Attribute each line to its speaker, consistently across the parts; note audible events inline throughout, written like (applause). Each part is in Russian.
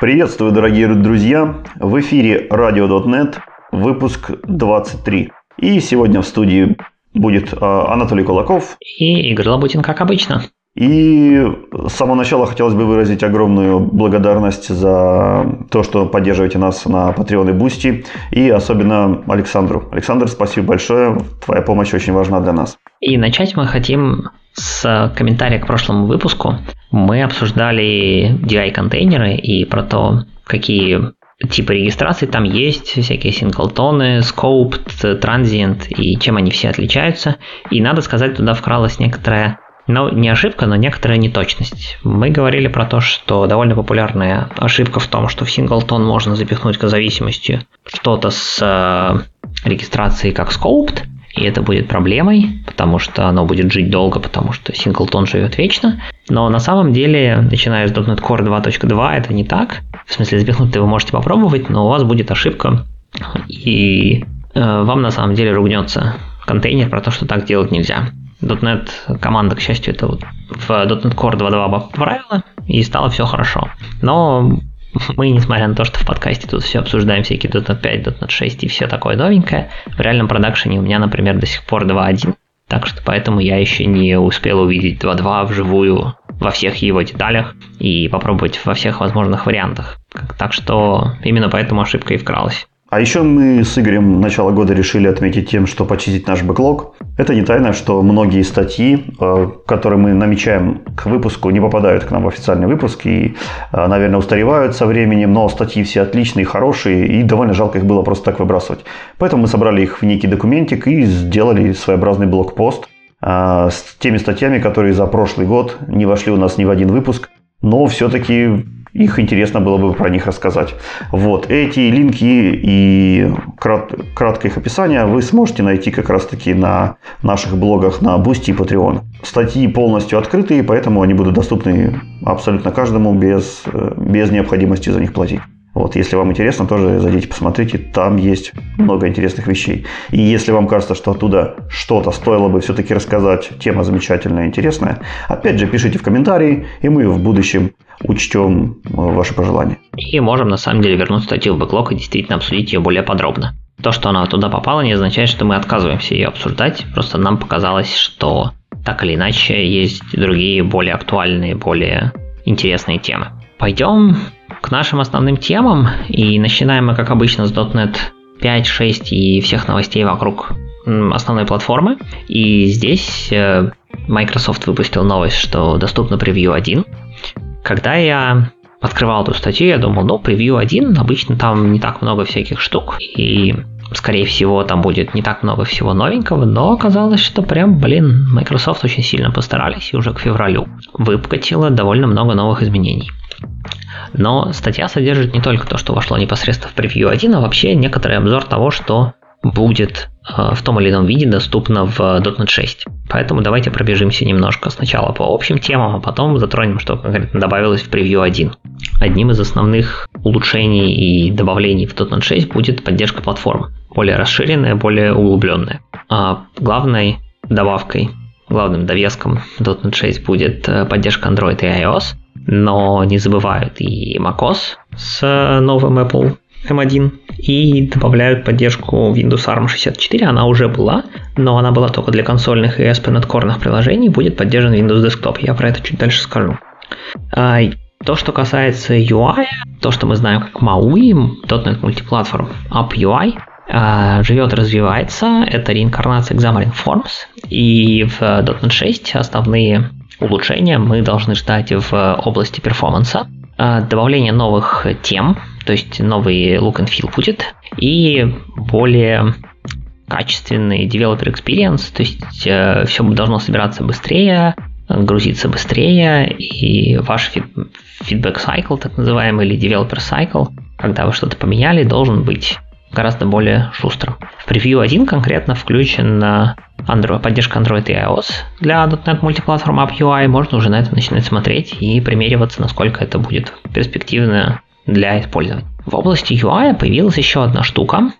Speaker 1: Приветствую, дорогие друзья! В эфире RadioDotNet, выпуск 23. И сегодня в студии будет а, Анатолий Кулаков.
Speaker 2: И Игорь Лабутин, как обычно.
Speaker 1: И с самого начала хотелось бы выразить огромную благодарность за то, что поддерживаете нас на Patreon и Boosty, и особенно Александру. Александр, спасибо большое, твоя помощь очень важна для нас.
Speaker 2: И начать мы хотим с комментария к прошлому выпуску. Мы обсуждали DI-контейнеры и про то, какие типы регистрации там есть, всякие синглтоны, scoped, transient и чем они все отличаются. И надо сказать, туда вкралась некоторая но не ошибка, но некоторая неточность. Мы говорили про то, что довольно популярная ошибка в том, что в синглтон можно запихнуть к зависимости что-то с э, регистрацией как scoped, и это будет проблемой, потому что оно будет жить долго, потому что синглтон живет вечно. Но на самом деле, начиная с .NET Core 2.2, это не так. В смысле, запихнуть вы можете попробовать, но у вас будет ошибка, и э, вам на самом деле ругнется контейнер про то, что так делать нельзя. .NET команда, к счастью, это вот в .NET Core 2.2 поправила, и стало все хорошо. Но мы, несмотря на то, что в подкасте тут все обсуждаем, всякие .NET 5, .NET 6 и все такое новенькое, в реальном продакшене у меня, например, до сих пор 2.1, так что поэтому я еще не успел увидеть 2.2 вживую во всех его деталях и попробовать во всех возможных вариантах. Так что именно поэтому ошибка и вкралась.
Speaker 1: А еще мы с Игорем начало года решили отметить тем, что почистить наш бэклог. Это не тайна, что многие статьи, э, которые мы намечаем к выпуску, не попадают к нам в официальный выпуск и, э, наверное, устаревают со временем, но статьи все отличные, хорошие, и довольно жалко их было просто так выбрасывать. Поэтому мы собрали их в некий документик и сделали своеобразный блокпост э, с теми статьями, которые за прошлый год не вошли у нас ни в один выпуск, но все-таки их интересно было бы про них рассказать. Вот, эти линки и крат, краткое их описание вы сможете найти как раз-таки на наших блогах на Boosty и Patreon. Статьи полностью открытые, поэтому они будут доступны абсолютно каждому без, без необходимости за них платить. Вот, если вам интересно, тоже зайдите, посмотрите, там есть много интересных вещей. И если вам кажется, что оттуда что-то стоило бы все-таки рассказать, тема замечательная, интересная, опять же, пишите в комментарии, и мы в будущем учтем э, ваши пожелания.
Speaker 2: И можем на самом деле вернуть статью в бэклог и действительно обсудить ее более подробно. То, что она туда попала, не означает, что мы отказываемся ее обсуждать, просто нам показалось, что так или иначе есть другие более актуальные, более интересные темы. Пойдем к нашим основным темам. И начинаем мы, как обычно, с .NET 5, 6 и всех новостей вокруг основной платформы. И здесь э, Microsoft выпустил новость, что доступно превью 1. Когда я открывал эту статью, я думал, ну, превью 1, обычно там не так много всяких штук, и скорее всего, там будет не так много всего новенького, но оказалось, что прям, блин, Microsoft очень сильно постарались и уже к февралю выпустила довольно много новых изменений. Но статья содержит не только то, что вошло непосредственно в превью 1, а вообще некоторый обзор того, что будет э, в том или ином виде доступно в .NET 6. Поэтому давайте пробежимся немножко сначала по общим темам, а потом затронем, что конкретно добавилось в превью 1. Одним из основных улучшений и добавлений в .NET 6 будет поддержка платформ. Более расширенная, более углубленная. А главной добавкой, главным довеском .NET 6 будет э, поддержка Android и iOS – но не забывают и macOS с новым Apple M1 и добавляют поддержку Windows ARM 64, она уже была, но она была только для консольных и ASP.NET Core приложений, будет поддержан Windows Desktop, я про это чуть дальше скажу. А, то, что касается UI, то, что мы знаем как MAUI, .NET Multiplatform App UI, а, живет, развивается, это реинкарнация Xamarin Forms, и в .NET 6 основные улучшения мы должны ждать в области перформанса. А, добавление новых тем, то есть новый look and feel будет, и более качественный developer experience, то есть э, все должно собираться быстрее, грузиться быстрее, и ваш feedback cycle, так называемый, или developer cycle, когда вы что-то поменяли, должен быть гораздо более шустрым. В превью 1 конкретно включен Android, поддержка Android и iOS для .NET Multiplatform App UI. Можно уже на это начинать смотреть и примериваться, насколько это будет перспективно для использования. В области UI появилась еще одна штука.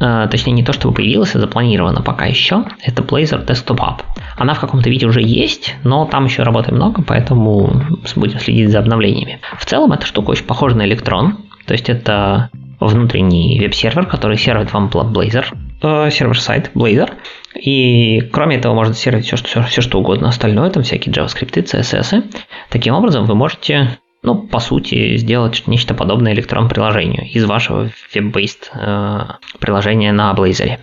Speaker 2: э, точнее не то, чтобы появилась, а запланирована пока еще, это Blazor Desktop App. Она в каком-то виде уже есть, но там еще работы много, поэтому будем следить за обновлениями. В целом эта штука очень похожа на электрон, то есть это внутренний веб-сервер, который сервит вам Blazor, э, сервер-сайт Blazor. И кроме этого можно сервить все, что, все, все, что угодно остальное, там всякие JavaScript, CSS. Таким образом вы можете ну, по сути, сделать нечто подобное электрон-приложению из вашего веб-based э, приложения на Blazor.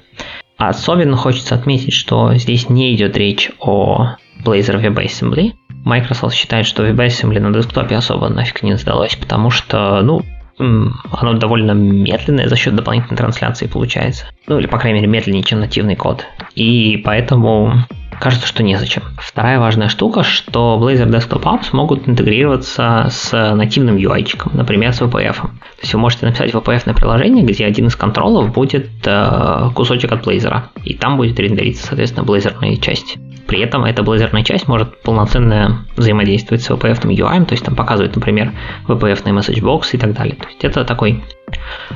Speaker 2: Особенно хочется отметить, что здесь не идет речь о Blazor WebAssembly. Microsoft считает, что WebAssembly на десктопе особо нафиг не сдалось, потому что, ну, оно довольно медленное за счет дополнительной трансляции получается. Ну, или, по крайней мере, медленнее, чем нативный код. И поэтому кажется, что незачем. Вторая важная штука, что Blazor Desktop Apps могут интегрироваться с нативным UI, например, с VPF. То есть вы можете написать VPF приложение, где один из контролов будет э, кусочек от Blazor, и там будет рендериться, соответственно, блейзерная часть. При этом эта блейзерная часть может полноценно взаимодействовать с VPF UI, то есть там показывать, например, VPF message box и так далее. То есть это такой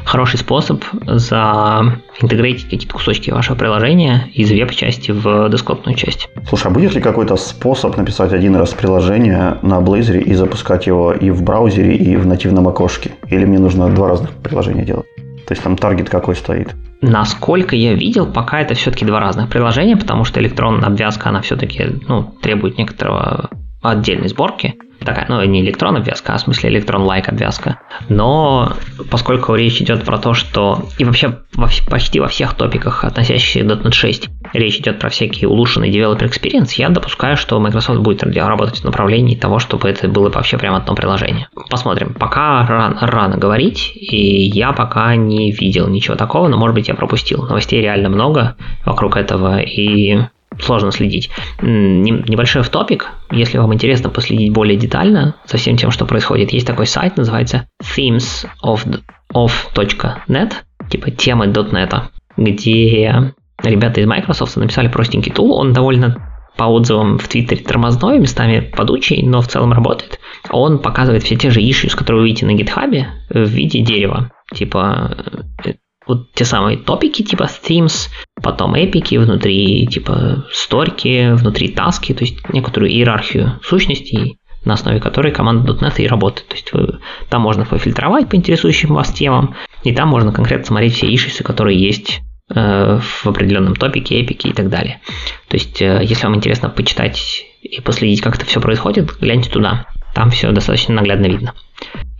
Speaker 2: хороший способ заинтегрировать какие-то кусочки вашего приложения из веб-части в десктопную часть.
Speaker 1: Слушай, а будет ли какой-то способ написать один раз приложение на Blazor и запускать его и в браузере, и в нативном окошке? Или мне нужно два разных приложения делать? То есть там таргет какой стоит?
Speaker 2: Насколько я видел, пока это все-таки два разных приложения, потому что электронная обвязка, она все-таки ну, требует некоторого отдельной сборки такая, ну, не электрон обвязка, а в смысле электрон-лайк обвязка. Но поскольку речь идет про то, что и вообще во, почти во всех топиках, относящихся к .NET 6, речь идет про всякие улучшенные developer experience, я допускаю, что Microsoft будет работать в направлении того, чтобы это было вообще прямо одно приложение. Посмотрим. Пока рано, рано говорить, и я пока не видел ничего такого, но, может быть, я пропустил. Новостей реально много вокруг этого, и сложно следить. Небольшой в топик, если вам интересно последить более детально за всем тем, что происходит, есть такой сайт, называется themes of, of.net, типа темы .NET, где ребята из Microsoft написали простенький тул, он довольно по отзывам в Твиттере тормозной, местами подучий, но в целом работает. Он показывает все те же issues, которые вы видите на гитхабе в виде дерева. Типа э, вот те самые топики типа themes, потом эпики внутри типа сторики, внутри таски, то есть некоторую иерархию сущностей, на основе которой команда .NET и работает. То есть вы, там можно пофильтровать по интересующим вас темам, и там можно конкретно смотреть все ишисы, которые есть э, в определенном топике, эпике и так далее. То есть, э, если вам интересно почитать и последить, как это все происходит, гляньте туда. Там все достаточно наглядно видно.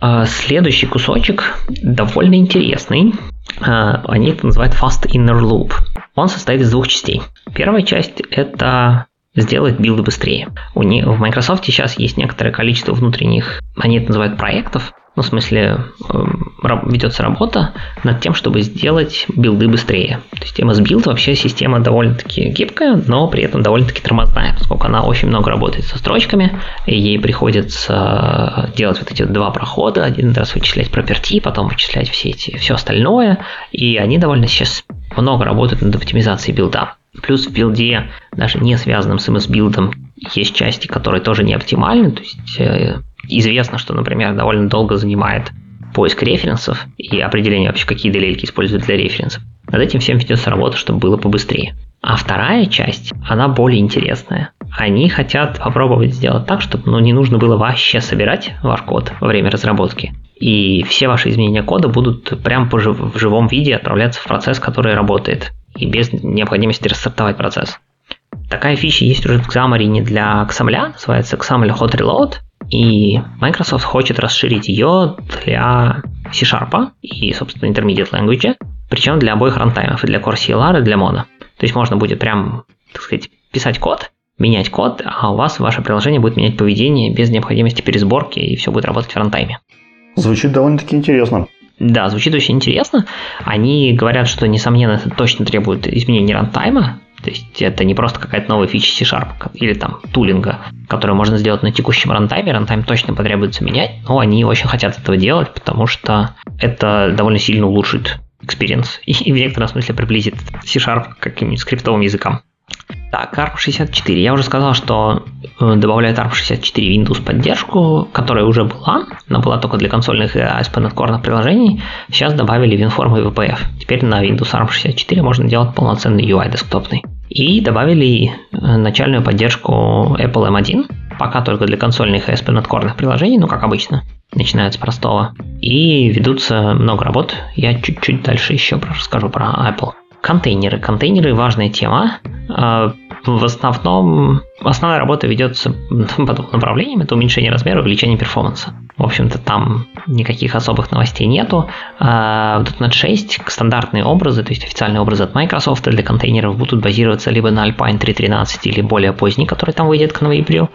Speaker 2: Э, следующий кусочек довольно интересный. А, они это называют Fast Inner Loop. Он состоит из двух частей. Первая часть – это сделать билды быстрее. У них, в Microsoft сейчас есть некоторое количество внутренних, они это называют проектов, ну, в смысле, эм, ведется работа над тем, чтобы сделать билды быстрее. То есть MS Build вообще система довольно-таки гибкая, но при этом довольно-таки тормозная, поскольку она очень много работает со строчками, и ей приходится делать вот эти два прохода, один раз вычислять property, потом вычислять все эти, все остальное, и они довольно сейчас много работают над оптимизацией билда. Плюс в билде, даже не связанном с MSBuild'ом, есть части, которые тоже не оптимальны, то есть э, Известно, что, например, довольно долго занимает поиск референсов и определение вообще, какие DLL-ки используют для референсов. Над этим всем ведется работа, чтобы было побыстрее. А вторая часть, она более интересная. Они хотят попробовать сделать так, чтобы ну, не нужно было вообще собирать ваш код во время разработки. И все ваши изменения кода будут прямо в живом виде отправляться в процесс, который работает. И без необходимости рассортовать процесс. Такая фича есть уже в Xamarin для Xamarin, называется Xamarin Hot Reload. И Microsoft хочет расширить ее для C-Sharp и, собственно, Intermediate Language, причем для обоих рантаймов, и для Core CLR, и для Mono. То есть можно будет прям, так сказать, писать код, менять код, а у вас ваше приложение будет менять поведение без необходимости пересборки, и все будет работать в рантайме.
Speaker 1: Звучит довольно-таки интересно.
Speaker 2: Да, звучит очень интересно. Они говорят, что, несомненно, это точно требует изменения рантайма, то есть это не просто какая-то новая фича C-Sharp или там тулинга, которую можно сделать на текущем рантайме. Рантайм точно потребуется менять, но они очень хотят этого делать, потому что это довольно сильно улучшит experience и в некотором смысле приблизит C-Sharp к каким-нибудь скриптовым языкам. Так, ARM64. Я уже сказал, что э, добавляют ARM64 Windows поддержку, которая уже была, но была только для консольных и ASP.NET Core приложений. Сейчас добавили WinForm и VPF. Теперь на Windows ARM64 можно делать полноценный UI десктопный. И добавили э, начальную поддержку Apple M1, пока только для консольных и ASP.NET Core приложений, ну как обычно, начинают с простого. И ведутся много работ. Я чуть-чуть дальше еще расскажу про Apple. Контейнеры. Контейнеры важная тема. А, в основном основная работа ведется (laughs) по двум направлениям. Это уменьшение размера, увеличение перформанса. В общем-то, там никаких особых новостей нету. В .NET 6 стандартные образы, то есть официальные образы от Microsoft для контейнеров будут базироваться либо на Alpine 3.13 или более поздний, который там выйдет к ноябрю.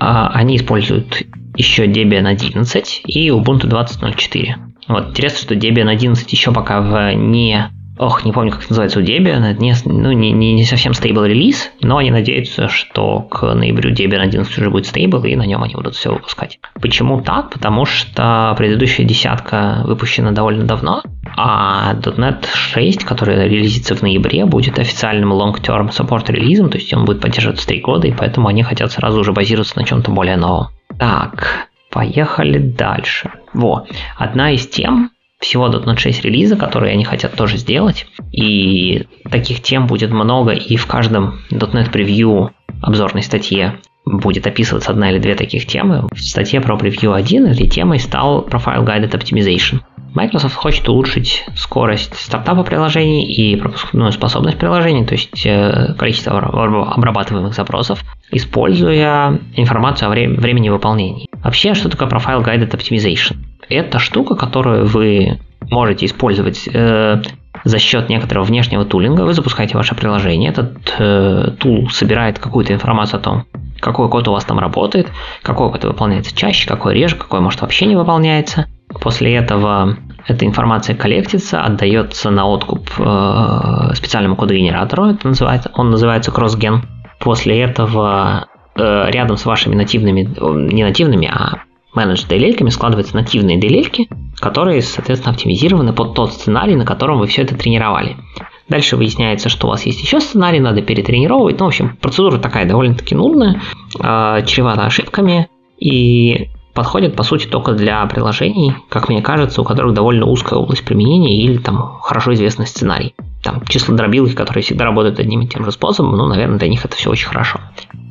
Speaker 2: А, они используют еще Debian 11 и Ubuntu 20.04. Вот, интересно, что Debian 11 еще пока в не ох, не помню, как называется у Debian, это не, ну, не, не, не совсем стейбл релиз, но они надеются, что к ноябрю Debian 11 уже будет стейбл, и на нем они будут все выпускать. Почему так? Потому что предыдущая десятка выпущена довольно давно, а .NET 6, который релизится в ноябре, будет официальным long-term support релизом, то есть он будет поддерживаться 3 года, и поэтому они хотят сразу же базироваться на чем-то более новом. Так, поехали дальше. Во, одна из тем, всего .NET 6 релиза, которые они хотят тоже сделать. И таких тем будет много, и в каждом .NET превью обзорной статье будет описываться одна или две таких темы. В статье про превью 1 этой темой стал Profile Guided Optimization. Microsoft хочет улучшить скорость стартапа приложений и пропускную способность приложений, то есть э, количество обрабатываемых запросов, используя информацию о времени выполнения. Вообще, что такое Profile Guided Optimization? это штука, которую вы можете использовать э, за счет некоторого внешнего тулинга. Вы запускаете ваше приложение, этот э, тул собирает какую-то информацию о том, какой код у вас там работает, какой код выполняется чаще, какой реже, какой может вообще не выполняется. После этого эта информация коллектится, отдается на откуп э, специальному кодогенератору, это называется, он называется CrossGen. После этого э, рядом с вашими нативными, не нативными, а менедж DLL складываются нативные DLL, которые, соответственно, оптимизированы под тот сценарий, на котором вы все это тренировали. Дальше выясняется, что у вас есть еще сценарий, надо перетренировать. Ну, в общем, процедура такая довольно-таки нудная, э, чревата ошибками и подходит, по сути, только для приложений, как мне кажется, у которых довольно узкая область применения или там хорошо известный сценарий. Там числа дробилки, которые всегда работают одним и тем же способом, ну, наверное, для них это все очень хорошо.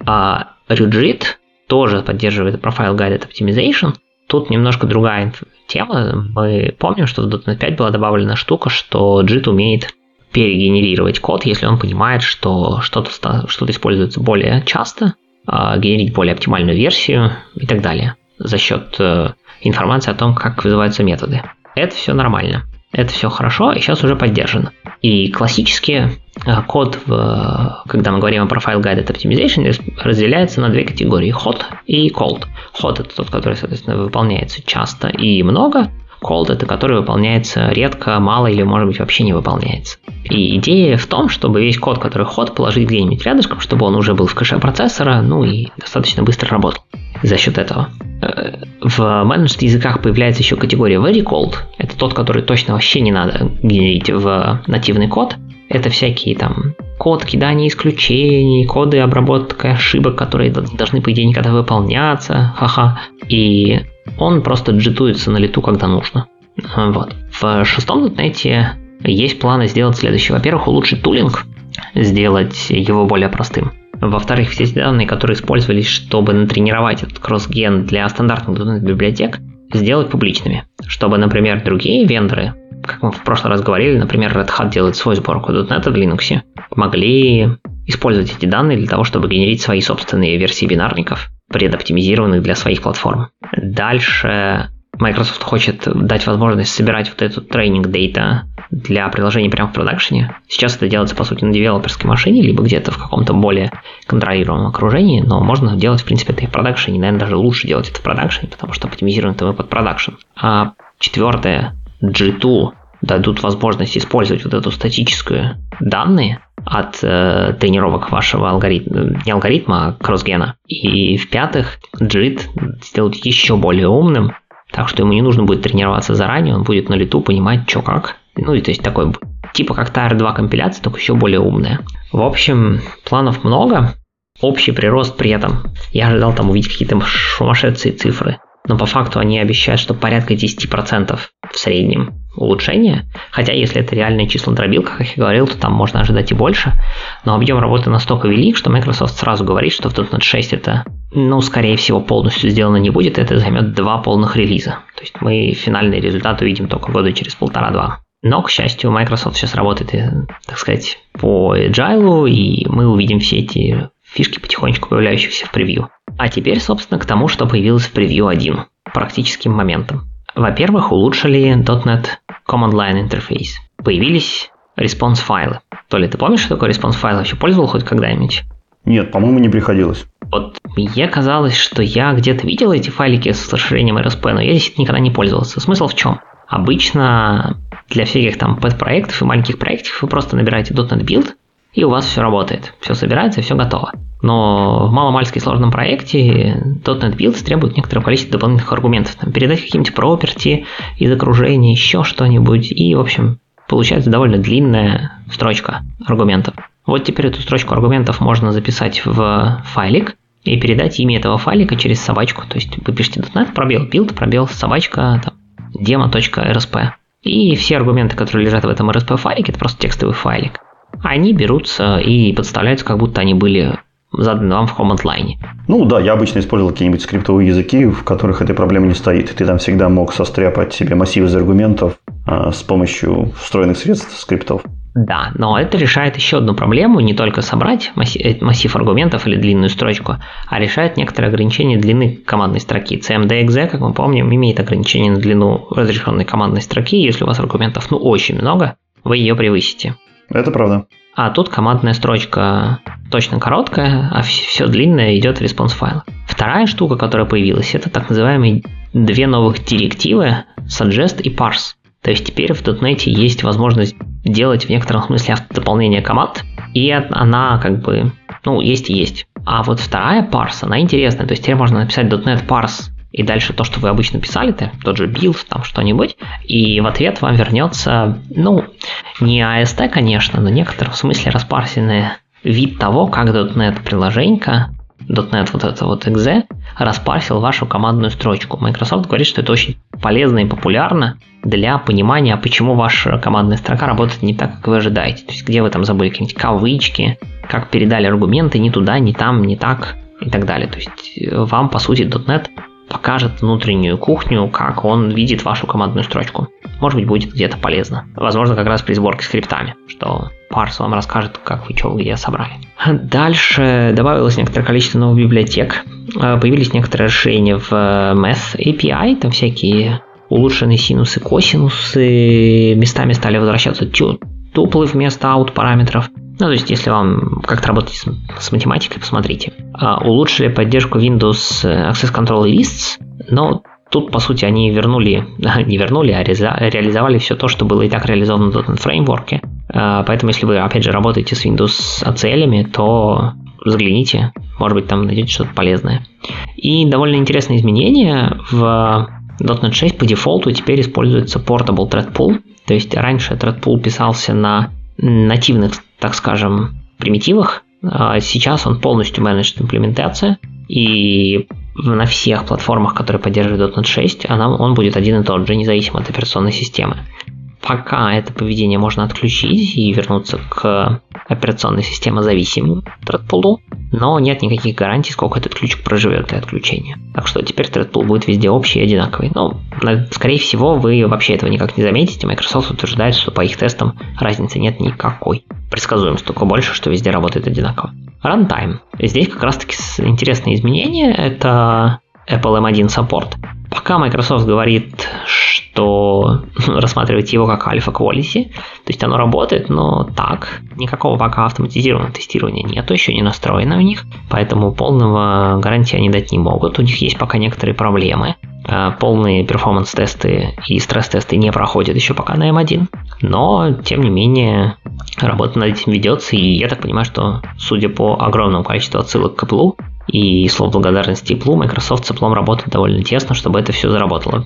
Speaker 2: А Rigid тоже поддерживает Profile Guided Optimization. Тут немножко другая тема. Мы помним, что в .NET 5 была добавлена штука, что JIT умеет перегенерировать код, если он понимает, что что-то что используется более часто, а, генерить более оптимальную версию и так далее за счет э, информации о том, как вызываются методы. Это все нормально. Это все хорошо и сейчас уже поддержано. И классически э, код, в, когда мы говорим о Profile Guided Optimization, разделяется на две категории – hot и cold. Hot – это тот, который, соответственно, выполняется часто и много, Cold – это который выполняется редко, мало или, может быть, вообще не выполняется. И идея в том, чтобы весь код, который ход, положить где-нибудь рядышком, чтобы он уже был в кэше процессора, ну и достаточно быстро работал за счет этого. Э, в менеджд языках появляется еще категория very cold. Это тот, который точно вообще не надо генерить в нативный код. Это всякие там код кидания исключений, коды обработки ошибок, которые должны, по идее, никогда выполняться. Ха-ха. И он просто джитуется на лету, когда нужно. Вот. В шестом дотнете есть планы сделать следующее. Во-первых, улучшить тулинг, сделать его более простым. Во-вторых, все данные, которые использовались, чтобы натренировать этот кросс-ген для стандартных библиотек, сделать публичными. Чтобы, например, другие вендоры, как мы в прошлый раз говорили, например, Red Hat делает свой сборку .NET в Linux, могли использовать эти данные для того, чтобы генерить свои собственные версии бинарников, предоптимизированных для своих платформ. Дальше Microsoft хочет дать возможность собирать вот эту тренинг дейта для приложений прямо в продакшене. Сейчас это делается, по сути, на девелоперской машине, либо где-то в каком-то более контролируемом окружении, но можно делать, в принципе, это и в продакшене. Наверное, даже лучше делать это в продакшене, потому что оптимизирован это под продакшн. А четвертое, G2 дадут возможность использовать вот эту статическую данные от э, тренировок вашего алгоритма, не алгоритма, а кроссгена. И в-пятых, JIT сделают еще более умным, так что ему не нужно будет тренироваться заранее, он будет на лету понимать, что как. Ну, и то есть такой типа как Tire 2 компиляция, только еще более умная. В общем, планов много, общий прирост при этом. Я ожидал там увидеть какие-то сумасшедшие цифры. Но по факту они обещают, что порядка 10% в среднем улучшения. Хотя, если это реальные числа дробил, как я говорил, то там можно ожидать и больше. Но объем работы настолько велик, что Microsoft сразу говорит, что в .NET 6 это, ну, скорее всего, полностью сделано не будет. Это займет два полных релиза. То есть мы финальный результат увидим только года через полтора-два. Но, к счастью, Microsoft сейчас работает, э, так сказать, по agile, и мы увидим все эти фишки потихонечку появляющихся в превью. А теперь, собственно, к тому, что появилось в превью 1, практическим моментом. Во-первых, улучшили .NET Command Line Interface. Появились response файлы. То ли ты помнишь, что такое response файл? Вообще пользовал хоть когда-нибудь?
Speaker 1: Нет, по-моему, не приходилось.
Speaker 2: Вот мне казалось, что я где-то видел эти файлики с расширением RSP, но я здесь никогда не пользовался. Смысл в чем? Обычно для всяких там пэт-проектов и маленьких проектов вы просто набираете .NET Build, и у вас все работает. Все собирается, все готово. Но в маломальски сложном проекте .NET Build требует некоторое количество дополнительных аргументов. Там, передать какие-нибудь property из окружения, еще что-нибудь. И, в общем, получается довольно длинная строчка аргументов. Вот теперь эту строчку аргументов можно записать в файлик и передать имя этого файлика через собачку. То есть вы пишете .NET, пробел build, пробел собачка, там, demo.rsp. И все аргументы, которые лежат в этом RSP файлике, это просто текстовый файлик. Они берутся и подставляются, как будто они были заданы вам в line.
Speaker 1: Ну да, я обычно использовал какие-нибудь скриптовые языки, в которых этой проблемы не стоит. Ты там всегда мог состряпать себе массив из аргументов а, с помощью встроенных средств скриптов.
Speaker 2: Да, но это решает еще одну проблему, не только собрать массив, э, массив аргументов или длинную строчку, а решает некоторые ограничения длины командной строки. CMD.exe, как мы помним, имеет ограничение на длину разрешенной командной строки. Если у вас аргументов ну очень много, вы ее превысите.
Speaker 1: Это правда.
Speaker 2: А тут командная строчка точно короткая, а все длинное идет в response файл. Вторая штука, которая появилась, это так называемые две новых директивы suggest и parse. То есть теперь в .NET есть возможность делать в некотором смысле автодополнение команд, и она как бы, ну, есть и есть. А вот вторая parse, она интересная, то есть теперь можно написать .NET parse и дальше то, что вы обычно писали, -то, тот же build, там что-нибудь, и в ответ вам вернется, ну, не AST, конечно, но в некотором смысле распарсенный вид того, как .NET приложенька, .NET вот это вот exe, распарсил вашу командную строчку. Microsoft говорит, что это очень полезно и популярно для понимания, почему ваша командная строка работает не так, как вы ожидаете. То есть, где вы там забыли какие-нибудь кавычки, как передали аргументы не туда, не там, не так и так далее. То есть, вам, по сути, .NET покажет внутреннюю кухню, как он видит вашу командную строчку. Может быть, будет где-то полезно. Возможно, как раз при сборке скриптами, что парс вам расскажет, как вы что где собрали. Дальше добавилось некоторое количество новых библиотек. Э, появились некоторые расширения в э, Math API, там всякие улучшенные синусы, косинусы, местами стали возвращаться туплы вместо out параметров. Ну, то есть, если вам как-то работать с, с математикой, посмотрите. А, улучшили поддержку Windows Access Control Lists, но тут, по сути, они вернули, (laughs) не вернули, а реализовали все то, что было и так реализовано в .NET фреймворке. А, поэтому, если вы, опять же, работаете с Windows ACL, то взгляните, может быть, там найдете что-то полезное. И довольно интересное изменение в .NET 6 по дефолту теперь используется Portable Thread Pool. То есть раньше Thread Pool писался на нативных так скажем, примитивах. А сейчас он полностью менеджит имплементация, и на всех платформах, которые поддерживают .NET 6, она, он будет один и тот же, независимо от операционной системы. Пока это поведение можно отключить и вернуться к операционной системе зависимому Threadpool, но нет никаких гарантий, сколько этот ключик проживет для отключения. Так что теперь Threadpool будет везде общий и одинаковый. Но, скорее всего, вы вообще этого никак не заметите. Microsoft утверждает, что по их тестам разницы нет никакой. Предсказуемость только больше, что везде работает одинаково. Runtime. Здесь как раз таки интересные изменения. Это Apple M1 Support. Пока Microsoft говорит, что (laughs) рассматривать его как альфа quality, то есть оно работает, но так, никакого пока автоматизированного тестирования нету, еще не настроено у них, поэтому полного гарантии они дать не могут, у них есть пока некоторые проблемы. Э, полные перформанс-тесты и стресс-тесты не проходят еще пока на M1, но, тем не менее, работа над этим ведется, и я так понимаю, что, судя по огромному количеству отсылок к Apple, и слов благодарности Apple, Microsoft с Apple работает довольно тесно, чтобы это все заработало.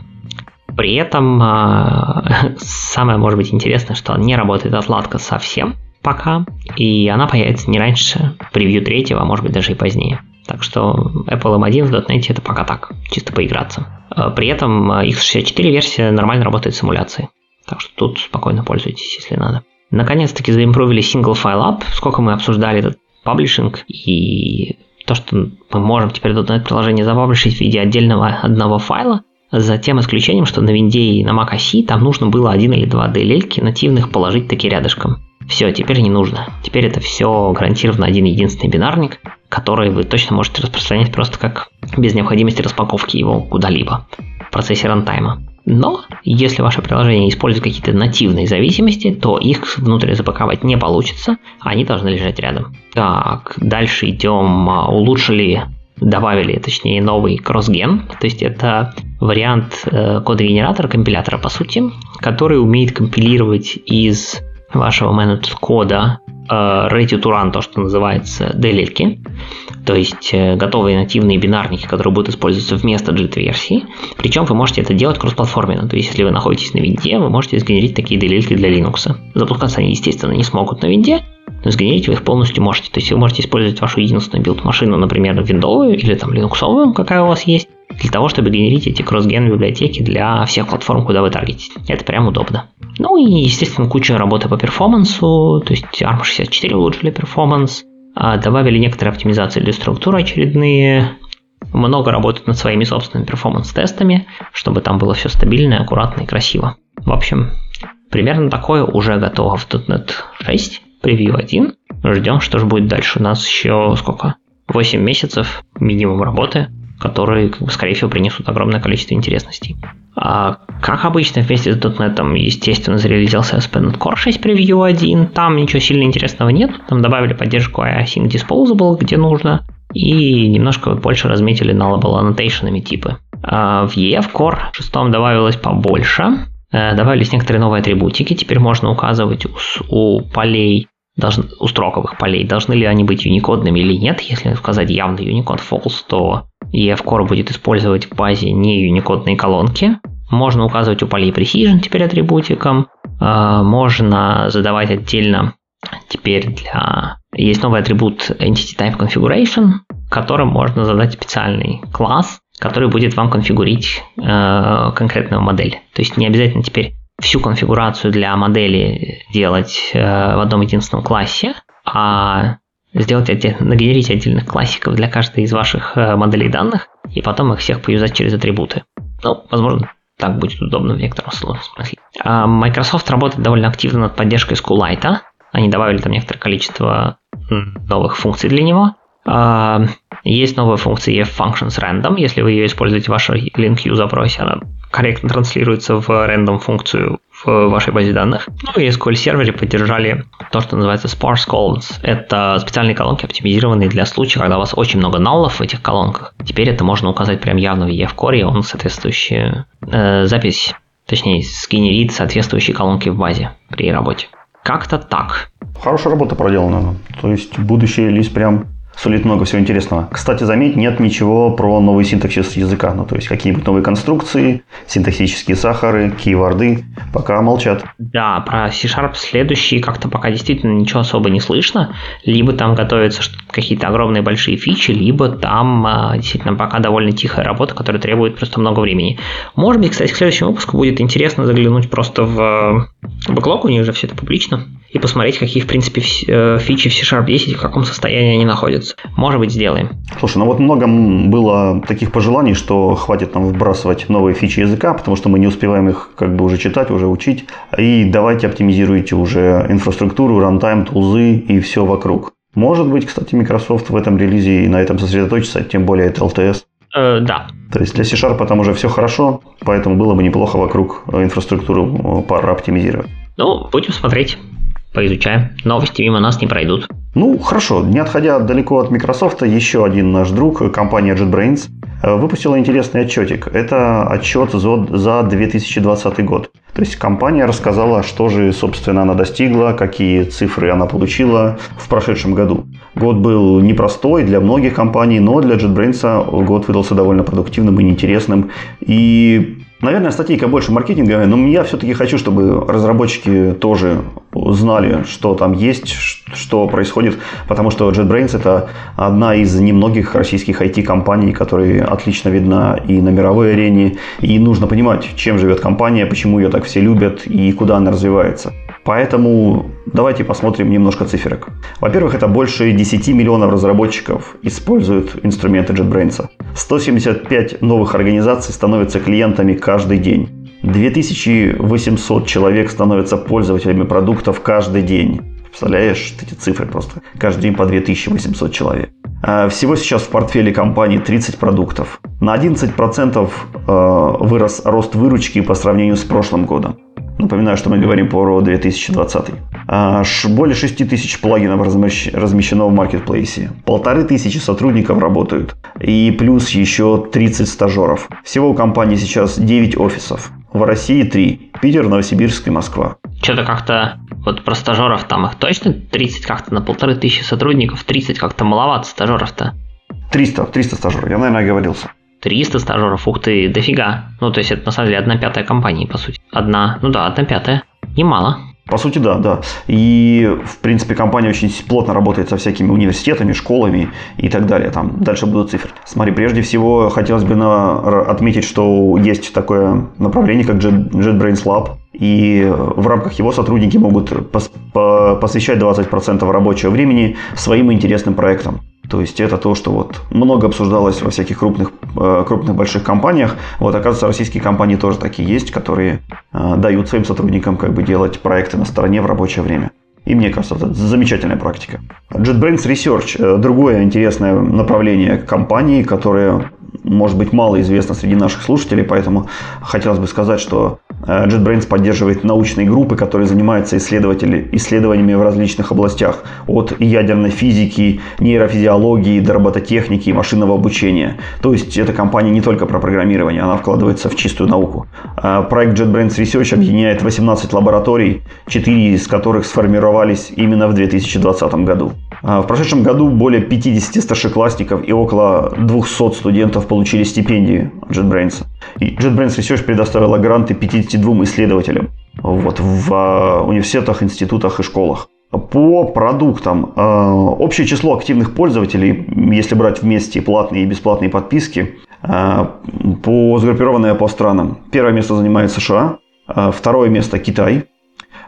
Speaker 2: При этом а, (laughs) самое, может быть, интересное, что не работает отладка совсем. пока, и она появится не раньше превью третьего, а может быть даже и позднее. Так что Apple M1 в .NET это пока так, чисто поиграться. Э, при этом x64 версия нормально работает с симуляцией. Так что тут спокойно пользуйтесь, если надо. Наконец-таки заимпровили single file up. Сколько мы обсуждали этот паблишинг и то, что мы можем теперь .NET приложение запаблишить в виде отдельного одного файла, за тем исключением, что на винде и на Mac OS там нужно было один или два DLL нативных положить таки рядышком. Все, теперь не нужно. Теперь это все гарантированно один единственный бинарник, который вы точно можете распространять просто как без необходимости распаковки его куда-либо в процессе рантайма. Но если ваше приложение использует какие-то нативные зависимости, то их внутрь запаковать не получится, они должны лежать рядом. Так, дальше идем. А, улучшили, добавили, точнее, новый кроссген. То есть это вариант э, кода-генератора, компилятора, по сути, который умеет компилировать из вашего managed кода э, ready to run, то, что называется DLL, то есть э, готовые нативные бинарники, которые будут использоваться вместо JIT-версии. Причем вы можете это делать кроссплатформенно, то есть если вы находитесь на винде, вы можете сгенерить такие DLL для Linux. Запускаться они, естественно, не смогут на винде, но сгенерить вы их полностью можете. То есть вы можете использовать вашу единственную build-машину, например, виндовую или там линуксовую, какая у вас есть, для того, чтобы генерить эти crossgen библиотеки для всех платформ, куда вы таргетите. Это прям удобно. Ну и, естественно, куча работы по перформансу, то есть ARM64 улучшили перформанс, а добавили некоторые оптимизации для структуры очередные, много работают над своими собственными перформанс-тестами, чтобы там было все стабильно, аккуратно и красиво. В общем, примерно такое уже готово в .NET 6, превью 1. Ждем, что же будет дальше. У нас еще сколько? 8 месяцев минимум работы которые, скорее всего, принесут огромное количество интересностей. А, как обычно, вместе с .NET, естественно, зарелизился ASP.NET Core 6 Preview 1. Там ничего сильно интересного нет. Там добавили поддержку Async Disposable, где нужно. И немножко больше разметили nullable annotation типы. А в EF Core 6 добавилось побольше. Э, добавились некоторые новые атрибутики. Теперь можно указывать у, у полей должны, у строковых полей, должны ли они быть юникодными или нет. Если сказать явно Unicode false, то EF будет использовать в базе не юникодные колонки. Можно указывать у полей precision теперь атрибутиком. А, можно задавать отдельно теперь для... Есть новый атрибут Entity Type Configuration, которым можно задать специальный класс, который будет вам конфигурить э, конкретную модель. То есть не обязательно теперь всю конфигурацию для модели делать э, в одном единственном классе, а сделать отдель, нагенерить отдельных классиков для каждой из ваших э, моделей данных, и потом их всех поюзать через атрибуты. Ну, возможно, так будет удобно в некотором смысле. А Microsoft работает довольно активно над поддержкой SQLite. Они добавили там некоторое количество новых функций для него. А, есть новая функция EF Functions Random. Если вы ее используете в вашей LinkU запросе, она корректно транслируется в random функцию в вашей базе данных. Ну и SQL сервере поддержали то, что называется sparse columns. Это специальные колонки, оптимизированные для случая, когда у вас очень много наллов в этих колонках. Теперь это можно указать прям явно в EF-core, и он соответствующую э, запись, точнее, сгенерит соответствующие колонки в базе при работе. Как-то так.
Speaker 1: Хорошая работа проделана. То есть будущее лист прям сулит много всего интересного. Кстати, заметь, нет ничего про новый синтаксис языка. Ну, то есть какие-нибудь новые конструкции, синтаксические сахары, кейворды. Пока молчат.
Speaker 2: Да, про C-Sharp следующий как-то пока действительно ничего особо не слышно. Либо там готовятся какие-то огромные большие фичи, либо там а, действительно пока довольно тихая работа, которая требует просто много времени. Может быть, кстати, к следующему выпуску будет интересно заглянуть просто в бэклог, у них же все это публично и посмотреть, какие, в принципе, э, фичи в C-Sharp 10 в каком состоянии они находятся. Может быть, сделаем.
Speaker 1: Слушай, ну вот много было таких пожеланий, что хватит нам вбрасывать новые фичи языка, потому что мы не успеваем их как бы уже читать, уже учить. И давайте оптимизируйте уже инфраструктуру, рантайм, тулзы и все вокруг. Может быть, кстати, Microsoft в этом релизе и на этом сосредоточится, тем более это LTS.
Speaker 2: Э, да.
Speaker 1: То есть для C-Sharp там уже все хорошо, поэтому было бы неплохо вокруг инфраструктуру э, пара оптимизировать.
Speaker 2: Ну, будем смотреть поизучаем. Новости мимо нас не пройдут.
Speaker 1: Ну, хорошо. Не отходя далеко от Microsoft, еще один наш друг, компания JetBrains, э, выпустила интересный отчетик. Это отчет за 2020 год. То есть компания рассказала, что же, собственно, она достигла, какие цифры она получила в прошедшем году. Год был непростой для многих компаний, но для JetBrains год выдался довольно продуктивным и интересным. И Наверное, статейка больше маркетинговая, но я все-таки хочу, чтобы разработчики тоже знали, что там есть, что происходит, потому что JetBrains это одна из немногих российских IT-компаний, которые отлично видна и на мировой арене, и нужно понимать, чем живет компания, почему ее так все любят и куда она развивается. Поэтому давайте посмотрим немножко циферок. Во-первых, это больше 10 миллионов разработчиков используют инструменты JetBrains. 175 новых организаций становятся клиентами каждый день. 2800 человек становятся пользователями продуктов каждый день. Представляешь эти цифры просто? Каждый день по 2800 человек. А всего сейчас в портфеле компании 30 продуктов. На 11% э, вырос рост выручки по сравнению с прошлым годом. Напоминаю, что мы говорим про 2020. А, более 6 тысяч плагинов размещено в маркетплейсе. Полторы тысячи сотрудников работают. И плюс еще 30 стажеров. Всего у компании сейчас 9 офисов. В России 3. Питер, Новосибирск и Москва.
Speaker 2: Что-то как-то вот про стажеров там их точно 30 как-то на полторы тысячи сотрудников, 30 как-то маловато стажеров-то.
Speaker 1: 300, 300 стажеров, я, наверное, оговорился.
Speaker 2: 300 стажеров, ух ты, дофига. Ну, то есть это на самом деле одна пятая компании, по сути. Одна, ну да, одна пятая. Немало.
Speaker 1: По сути, да, да. И, в принципе, компания очень плотно работает со всякими университетами, школами и так далее. Там дальше будут цифры. Смотри, прежде всего, хотелось бы на... отметить, что есть такое направление, как JetBrains Lab. И в рамках его сотрудники могут пос... посвящать 20% рабочего времени своим интересным проектам. То есть это то, что вот много обсуждалось во всяких крупных, э, крупных больших компаниях. Вот оказывается, российские компании тоже такие есть, которые э, дают своим сотрудникам как бы делать проекты на стороне в рабочее время. И мне кажется, это замечательная практика. JetBrains Research э, – другое интересное направление компании, которое может быть мало известно среди наших слушателей, поэтому хотелось бы сказать, что Э, JetBrains поддерживает научные группы, которые занимаются исследователи, исследованиями в различных областях, от ядерной физики, нейрофизиологии до робототехники и машинного обучения. То есть эта компания не только про программирование, она вкладывается в чистую науку. Э, проект JetBrains Research объединяет 18 лабораторий, 4 из которых сформировались именно в 2020 году. Э, в прошедшем году более 50 старшеклассников и около 200 студентов получили стипендии JetBrains. И JetBrains Research предоставила гранты 52 исследователям вот, в а, университетах, институтах и школах. По продуктам. А, общее число активных пользователей, если брать вместе платные и бесплатные подписки, а, по сгруппированное по странам. Первое место занимает США, второе место Китай,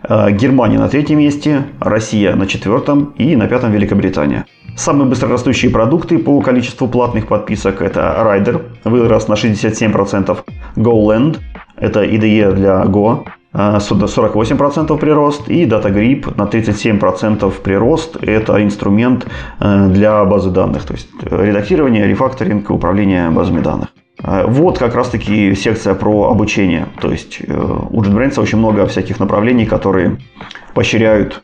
Speaker 1: Германия на третьем месте, Россия на четвертом и на пятом Великобритания. Самые быстрорастущие продукты по количеству платных подписок это Rider, вырос на 67%, GoLand, это IDE для Go, 48% прирост, и DataGrip на 37% прирост. Это инструмент э, для базы данных, то есть редактирование, рефакторинг управление базами данных. Э, вот как раз-таки секция про обучение. То есть э, у JetBrains очень много всяких направлений, которые поощряют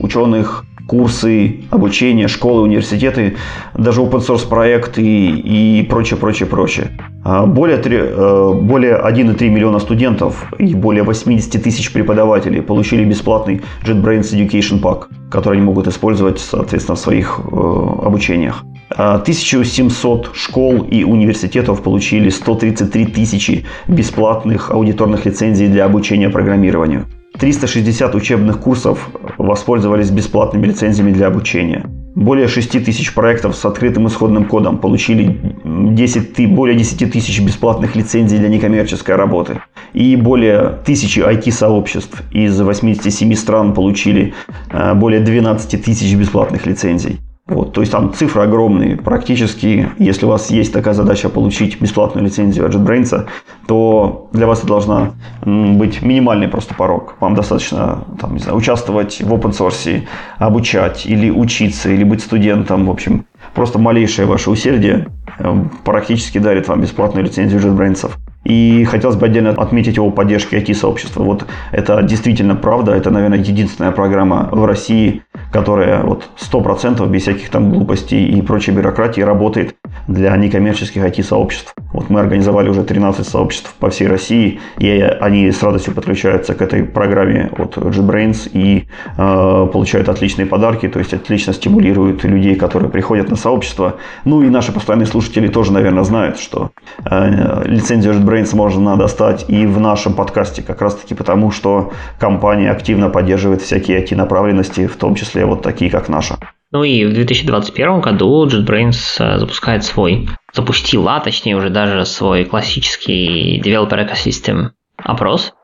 Speaker 1: ученых, курсы обучения, школы, университеты, даже open source проекты и прочее, прочее, прочее. А, более, 3, э, более 1,3 миллиона студентов и более 80 тысяч преподавателей получили бесплатный JetBrains Education Pack, который они могут использовать, соответственно, в своих э, обучениях. 1700 а, школ и университетов получили 133 тысячи бесплатных аудиторных лицензий для обучения программированию. 360 учебных курсов воспользовались бесплатными лицензиями для обучения. Более 6 тысяч проектов с открытым исходным кодом получили 10, более 10 тысяч бесплатных лицензий для некоммерческой работы. И более тысячи IT-сообществ из 87 стран получили э, более 12 тысяч бесплатных лицензий. Вот, то есть там цифры огромные. Практически, если у вас есть такая задача получить бесплатную лицензию от JetBrains, то для вас это должна быть минимальный просто порог. Вам достаточно там, не знаю, участвовать в open source, обучать или учиться, или быть студентом. В общем, просто малейшее ваше усердие э, практически дарит вам бесплатную лицензию JetBrains. И хотелось бы отдельно отметить его поддержки IT-сообщества. Вот это действительно правда. Это, наверное, единственная программа в России, которая вот 100% без всяких там глупостей и прочей бюрократии работает для некоммерческих IT-сообществ. Вот мы организовали уже 13 сообществ по всей России, и они с радостью подключаются к этой программе от JetBrains и э, получают отличные подарки, то есть отлично стимулируют людей, которые приходят на сообщество. Ну и наши постоянные слушатели тоже, наверное, знают, что э, лицензию JetBrains можно достать и в нашем подкасте, как раз таки потому, что компания активно поддерживает всякие IT-направленности, в том числе вот такие, как наша.
Speaker 2: Ну и в 2021 году JetBrains э, запускает свой, запустила, точнее уже даже свой классический Developer Ecosystem опрос,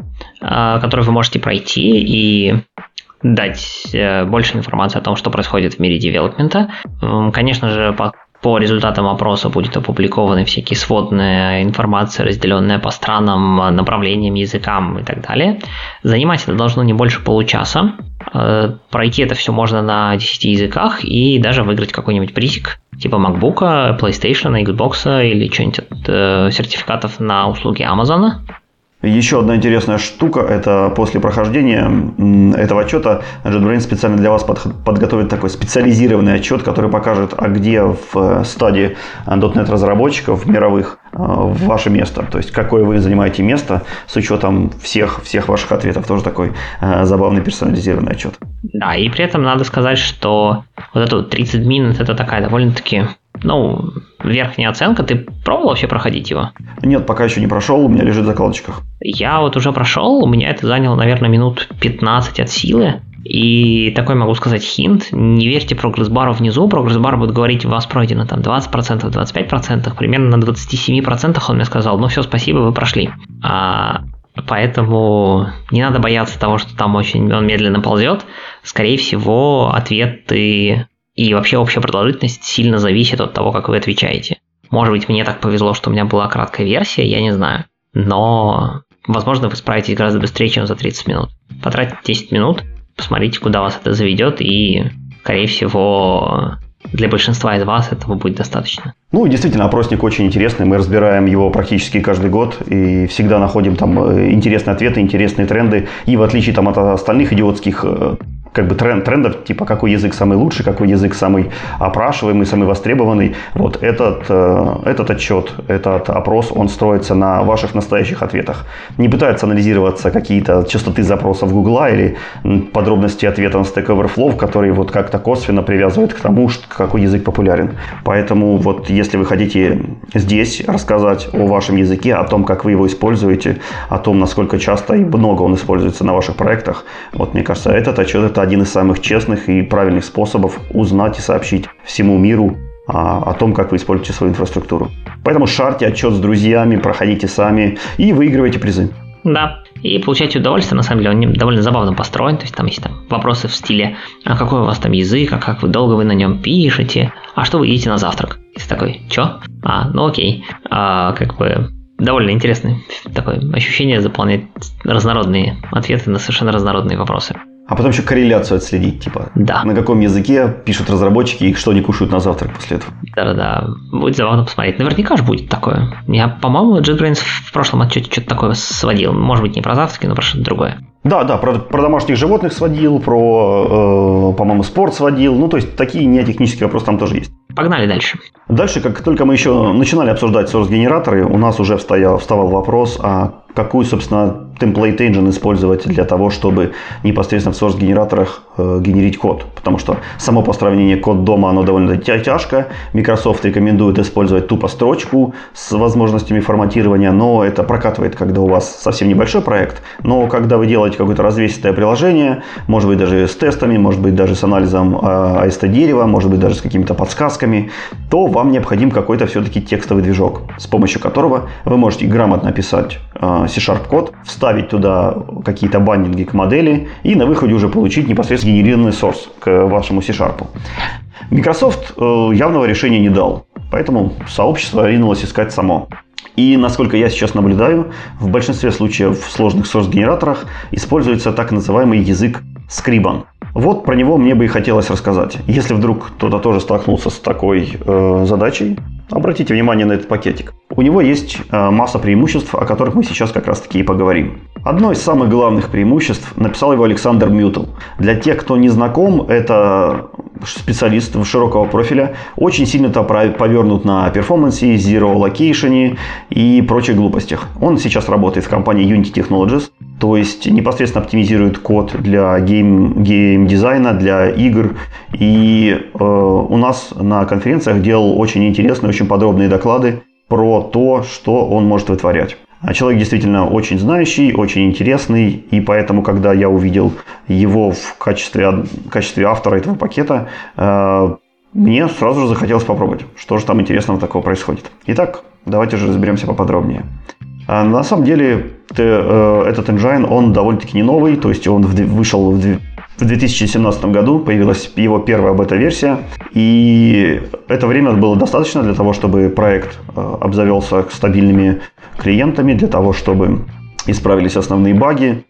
Speaker 2: э, который вы можете пройти и дать э, больше информации о том, что происходит в мире девелопмента. Конечно же, по результатам опроса будет опубликованы всякие сводная информация, разделенная по странам, направлениям, языкам и так далее. Занимать это должно не больше получаса. Э, пройти это все можно на 10 языках и даже выиграть какой-нибудь призик типа MacBook, PlayStation, Xbox или что-нибудь от э, сертификатов на услуги Amazon.
Speaker 1: Еще одна интересная штука, это после прохождения этого отчета JetBrains специально для вас подготовит такой специализированный отчет, который покажет, а где в э, стадии .NET разработчиков мировых э, ваше место, то есть какое вы занимаете место с учетом всех, всех ваших ответов. Тоже такой э, забавный персонализированный отчет.
Speaker 2: Да, и при этом надо сказать, что вот это 30 минут это такая довольно-таки ну, верхняя оценка. Ты пробовал вообще проходить его?
Speaker 1: Нет, пока еще не прошел, у меня лежит в закладочках.
Speaker 2: Я вот уже прошел, у меня это заняло, наверное, минут 15 от силы. И такой могу сказать хинт, не верьте прогресс-бару внизу, прогресс-бар будет говорить, у вас пройдено там 20%, 25%, примерно на 27% он мне сказал, ну все, спасибо, вы прошли. А, поэтому не надо бояться того, что там очень он медленно ползет. Скорее всего, ответы и вообще общая продолжительность сильно зависит от того, как вы отвечаете. Может быть, мне так повезло, что у меня была краткая версия, я не знаю. Но, возможно, вы справитесь гораздо быстрее, чем за 30 минут. Потратите 10 минут, посмотрите, куда вас это заведет, и, скорее всего, для большинства из вас этого будет достаточно.
Speaker 1: Ну, действительно, опросник очень интересный. Мы разбираем его практически каждый год и всегда находим там э, интересные ответы, интересные тренды. И в отличие там, от остальных идиотских э, как бы тренд, трендов, типа какой язык самый лучший, какой язык самый опрашиваемый, самый востребованный. Вот этот, э, этот отчет, этот опрос, он строится на ваших настоящих ответах. Не пытается анализироваться какие-то частоты запросов Гугла или подробности ответа на Stack Overflow, которые вот как-то косвенно привязывают к тому, что, какой язык популярен. Поэтому вот если вы хотите здесь рассказать о вашем языке, о том, как вы его используете, о том, насколько часто и много он используется на ваших проектах, вот мне кажется, этот отчет это один из самых честных и правильных способов узнать и сообщить всему миру а, о том, как вы используете свою инфраструктуру. Поэтому шарьте отчет с друзьями, проходите сами и выигрывайте призы.
Speaker 2: Да, и получаете удовольствие, на самом деле, он довольно забавно построен, то есть там есть там вопросы в стиле, а какой у вас там язык, а как вы долго вы на нем пишете, а что вы едите на завтрак? И такой, чё? А, ну окей, а, как бы довольно интересное такое ощущение заполнять разнородные ответы на совершенно разнородные вопросы.
Speaker 1: А потом еще корреляцию отследить, типа,
Speaker 2: да.
Speaker 1: на каком языке пишут разработчики и что они кушают на завтрак после этого.
Speaker 2: Да-да-да, будет забавно посмотреть. Наверняка же будет такое. Я, по-моему, JetBrains в прошлом отчете что-то такое сводил. Может быть, не про завтраки, но про что-то другое.
Speaker 1: Да, да, про, про домашних животных сводил, про, э, по-моему, спорт сводил. Ну, то есть, такие нетехнические вопросы там тоже есть.
Speaker 2: Погнали дальше.
Speaker 1: Дальше, как только мы еще начинали обсуждать source-генераторы, у нас уже встоял, вставал вопрос, а какую, собственно, template engine использовать для того, чтобы непосредственно в source-генераторах э, генерить код. Потому что само построение код дома, оно довольно тяжко. Microsoft рекомендует использовать тупо строчку с возможностями форматирования, но это прокатывает, когда у вас совсем небольшой проект. Но когда вы делаете какое-то развесистое приложение, может быть даже с тестами, может быть даже с анализом э, AST дерева, может быть даже с какими-то подсказками, то вам необходим какой-то все-таки текстовый движок, с помощью которого вы можете грамотно описать э, C-Sharp код, вставить туда какие-то бандинги к модели и на выходе уже получить непосредственно генерированный source к вашему C-Sharp. Microsoft э, явного решения не дал, поэтому сообщество ринулось искать само. И, насколько я сейчас наблюдаю, в большинстве случаев в сложных source-генераторах используется так называемый язык Scriban. Вот про него мне бы и хотелось рассказать. Если вдруг кто-то тоже столкнулся с такой э, задачей, обратите внимание на этот пакетик. У него есть э, масса преимуществ, о которых мы сейчас как раз таки и поговорим. Одно из самых главных преимуществ написал его Александр Мютл. Для тех, кто не знаком, это специалист широкого профиля, очень сильно-то повернут на перформансе, zero location и прочих глупостях. Он сейчас работает в компании Unity Technologies, то есть непосредственно оптимизирует код для гейм, гейм-дизайна, для игр. И э, у нас на конференциях делал очень интересные, очень подробные доклады про то, что он может вытворять. А человек действительно очень знающий, очень интересный, и поэтому, когда я увидел его в качестве, в качестве автора этого пакета, э, мне сразу же захотелось попробовать, что же там интересного такого происходит. Итак, давайте же разберемся поподробнее. А на самом деле э, этот engine, он довольно-таки не новый, то есть он вышел в в 2017 году появилась его первая бета-версия, и это время было достаточно для того, чтобы проект э, обзавелся стабильными клиентами, для того, чтобы исправились основные баги.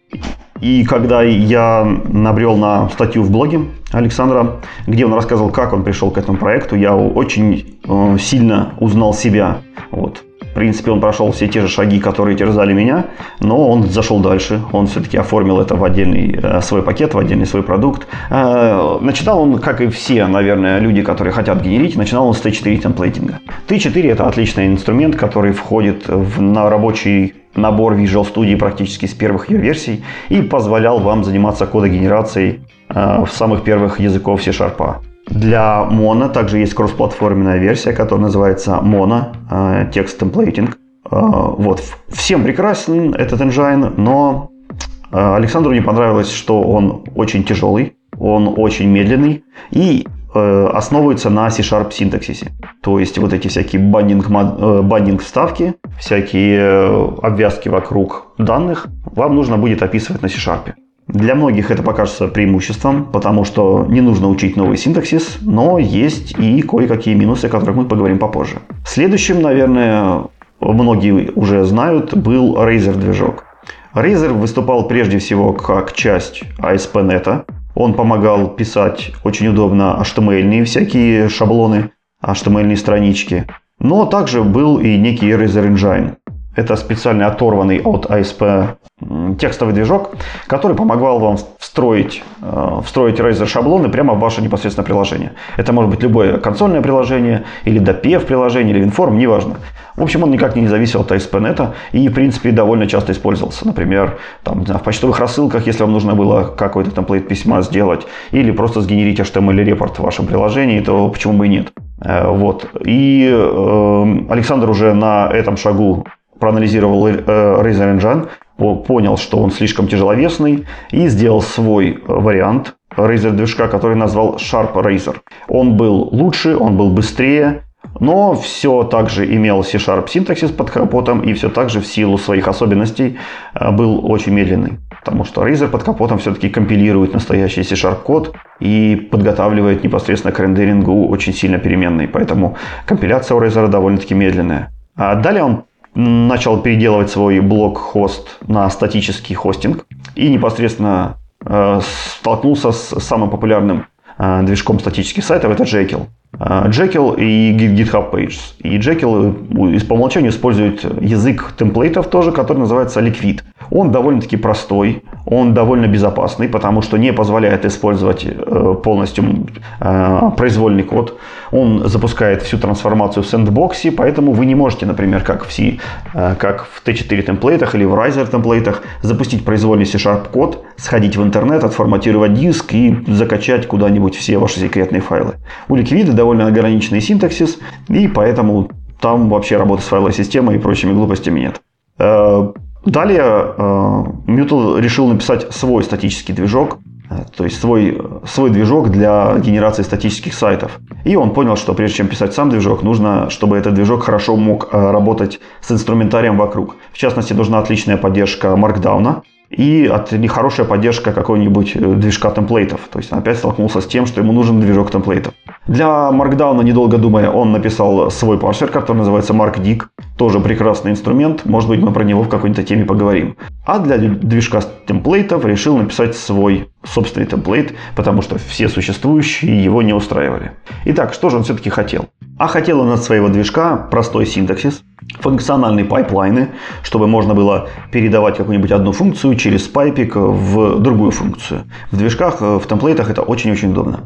Speaker 1: И когда я набрел на статью в блоге Александра, где он рассказывал, как он пришел к этому проекту, я очень э, сильно узнал себя. Вот. В принципе, он прошел все те же шаги, которые терзали меня, но он зашел дальше. Он все-таки оформил это в отдельный э, свой пакет, в отдельный свой продукт. Э, начинал он, как и все, наверное, люди, которые хотят генерить, начинал он с T4 темплейтинга. T4 это отличный инструмент, который входит в, на рабочий набор Visual Studio практически с первых ее версий и позволял вам заниматься кодогенерацией э, в самых первых языков C-Sharp. Для Mono также есть кроссплатформенная версия, которая называется Mono э, Text Templating. Э, вот. Всем прекрасен этот engine, но э, Александру не понравилось, что он очень тяжелый, он очень медленный и основывается на C-Sharp синтаксисе. То есть вот эти всякие бандинг, бандинг вставки, всякие обвязки вокруг данных вам нужно будет описывать на C-Sharp. Для многих это покажется преимуществом, потому что не нужно учить новый синтаксис, но есть и кое-какие минусы, о которых мы поговорим попозже. Следующим, наверное, многие уже знают, был Razer движок. Razer выступал прежде всего как часть ASP.NET. Он помогал писать очень удобно HTML всякие шаблоны, HTML странички. Но также был и некий Razer Engine. Это специально оторванный от ASP текстовый движок, который помогал вам встроить, э, встроить Razer шаблоны прямо в ваше непосредственное приложение. Это может быть любое консольное приложение, или допев приложение, или информ, неважно. В общем, он никак не зависел от ASP.NET и, в принципе, довольно часто использовался. Например, там, в почтовых рассылках, если вам нужно было какой-то темплейт письма сделать, или просто сгенерить HTML-репорт в вашем приложении, то почему бы и нет. Э, вот. И э, Александр уже на этом шагу проанализировал э, Razer Engine, понял, что он слишком тяжеловесный и сделал свой э, вариант Razer движка, который назвал Sharp Razer. Он был лучше, он был быстрее, но все также имел C-Sharp синтаксис под капотом и все так же в силу своих особенностей э, был очень медленный. Потому что Razer под капотом все-таки компилирует настоящий C-Sharp код и подготавливает непосредственно к рендерингу очень сильно переменные. Поэтому компиляция у Razer довольно-таки медленная. А далее он начал переделывать свой блок-хост на статический хостинг и непосредственно э, столкнулся с самым популярным э, движком статических сайтов, это Jekyll. Э, Jekyll и GitHub Pages. И Jekyll по умолчанию использует язык темплейтов тоже, который называется Liquid. Он довольно-таки простой, он довольно безопасный, потому что не позволяет использовать э, полностью э, произвольный код. Он запускает всю трансформацию в сэндбоксе, поэтому вы не можете, например, как в C, э, как в T4 темплейтах или в Riser темплейтах, запустить произвольный C-Sharp код, сходить в интернет, отформатировать диск и закачать куда-нибудь все ваши секретные файлы. У Liquid довольно ограниченный синтаксис, и поэтому там вообще работы с файловой системой и прочими глупостями нет. Далее э, Mutual решил написать свой статический движок, э, то есть свой, свой движок для генерации статических сайтов. И он понял, что прежде чем писать сам движок, нужно, чтобы этот движок хорошо мог э, работать с инструментарием вокруг. В частности, нужна отличная поддержка Markdown, и от нехорошая поддержка какой-нибудь движка темплейтов. То есть он опять столкнулся с тем, что ему нужен движок темплейтов. Для Markdown, недолго думая, он написал свой парсер, который называется MarkDig. Тоже прекрасный инструмент. Может быть, мы про него в какой-нибудь теме поговорим. А для движка темплейтов решил написать свой собственный темплейт, потому что все существующие его не устраивали. Итак, что же он все-таки хотел? А хотел он от своего движка простой синтаксис, функциональные пайплайны, чтобы можно было передавать какую-нибудь одну функцию через пайпик в другую функцию. В движках, э, в темплейтах это очень-очень удобно.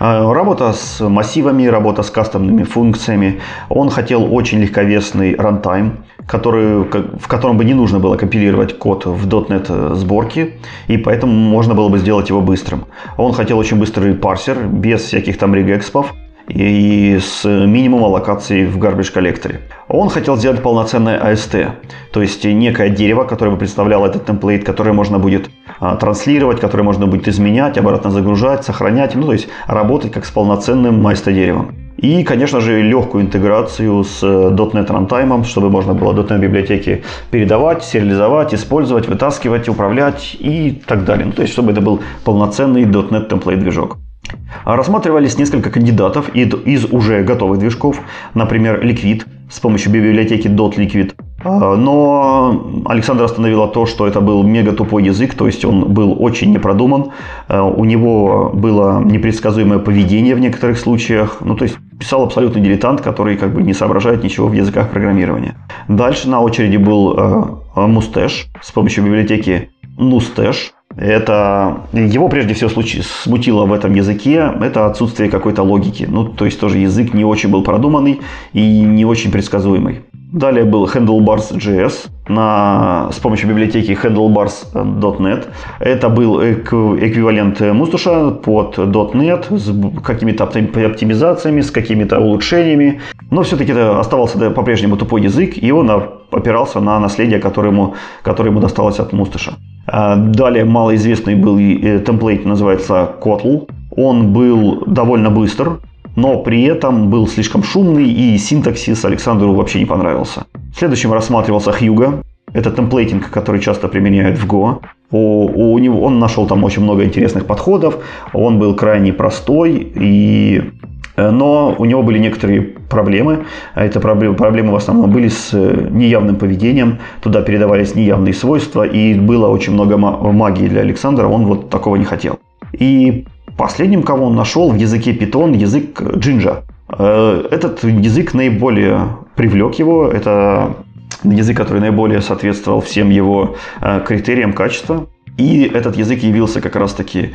Speaker 1: Э, работа с массивами, работа с кастомными функциями. Он хотел очень легковесный рантайм, который, в котором бы не нужно было компилировать код в .NET сборке, и поэтому можно было бы сделать его быстрым. Он хотел очень быстрый парсер, без всяких там регэкспов, и с минимумом локаций в garbage коллекторе. Он хотел сделать полноценное AST, то есть некое дерево, которое бы представляло этот темплейт, которое можно будет а, транслировать, которое можно будет изменять, обратно загружать, сохранять, ну то есть работать как с полноценным AST деревом. И, конечно же, легкую интеграцию с .NET Runtime, чтобы можно было .NET библиотеки передавать, сериализовать, использовать, вытаскивать, управлять и так далее. Ну, то есть, чтобы это был полноценный .NET template движок. Рассматривались несколько кандидатов из уже готовых движков, например, Liquid с помощью библиотеки .liquid. А, но Александр остановила то, что это был мега тупой язык, то есть он был очень непродуман, а, у него было непредсказуемое поведение в некоторых случаях, ну то есть писал абсолютно дилетант, который как бы не соображает ничего в языках программирования. Дальше на очереди был Мустеш с помощью библиотеки Нустеш, это его прежде всего случай, смутило в этом языке, это отсутствие какой-то логики. Ну, то есть тоже язык не очень был продуманный и не очень предсказуемый. Далее был Handlebars.js на, с помощью библиотеки handlebars.net. Это был эквивалент Мустуша под .NET с какими-то оптимизациями, с какими-то улучшениями. Но все-таки это оставался по-прежнему тупой язык, и он опирался на наследие, которое ему, которое ему досталось от Мустуша. А, далее малоизвестный был э, темплейт, называется Kotl. Он был довольно быстр, но при этом был слишком шумный и синтаксис Александру вообще не понравился. Следующим рассматривался Hugo. Это темплейтинг, который часто применяют в Go. У, у него, он нашел там очень много интересных подходов. Он был крайне простой и Э, но у него были некоторые проблемы. А эти проблемы в основном были с э, неявным поведением. Туда передавались неявные свойства, и было очень много магии для Александра. Он вот такого не хотел. И последним, кого он нашел в языке Python, язык Jinja. Э, этот язык наиболее привлек его. Это язык, который наиболее соответствовал всем его критериям качества. И этот язык явился как раз-таки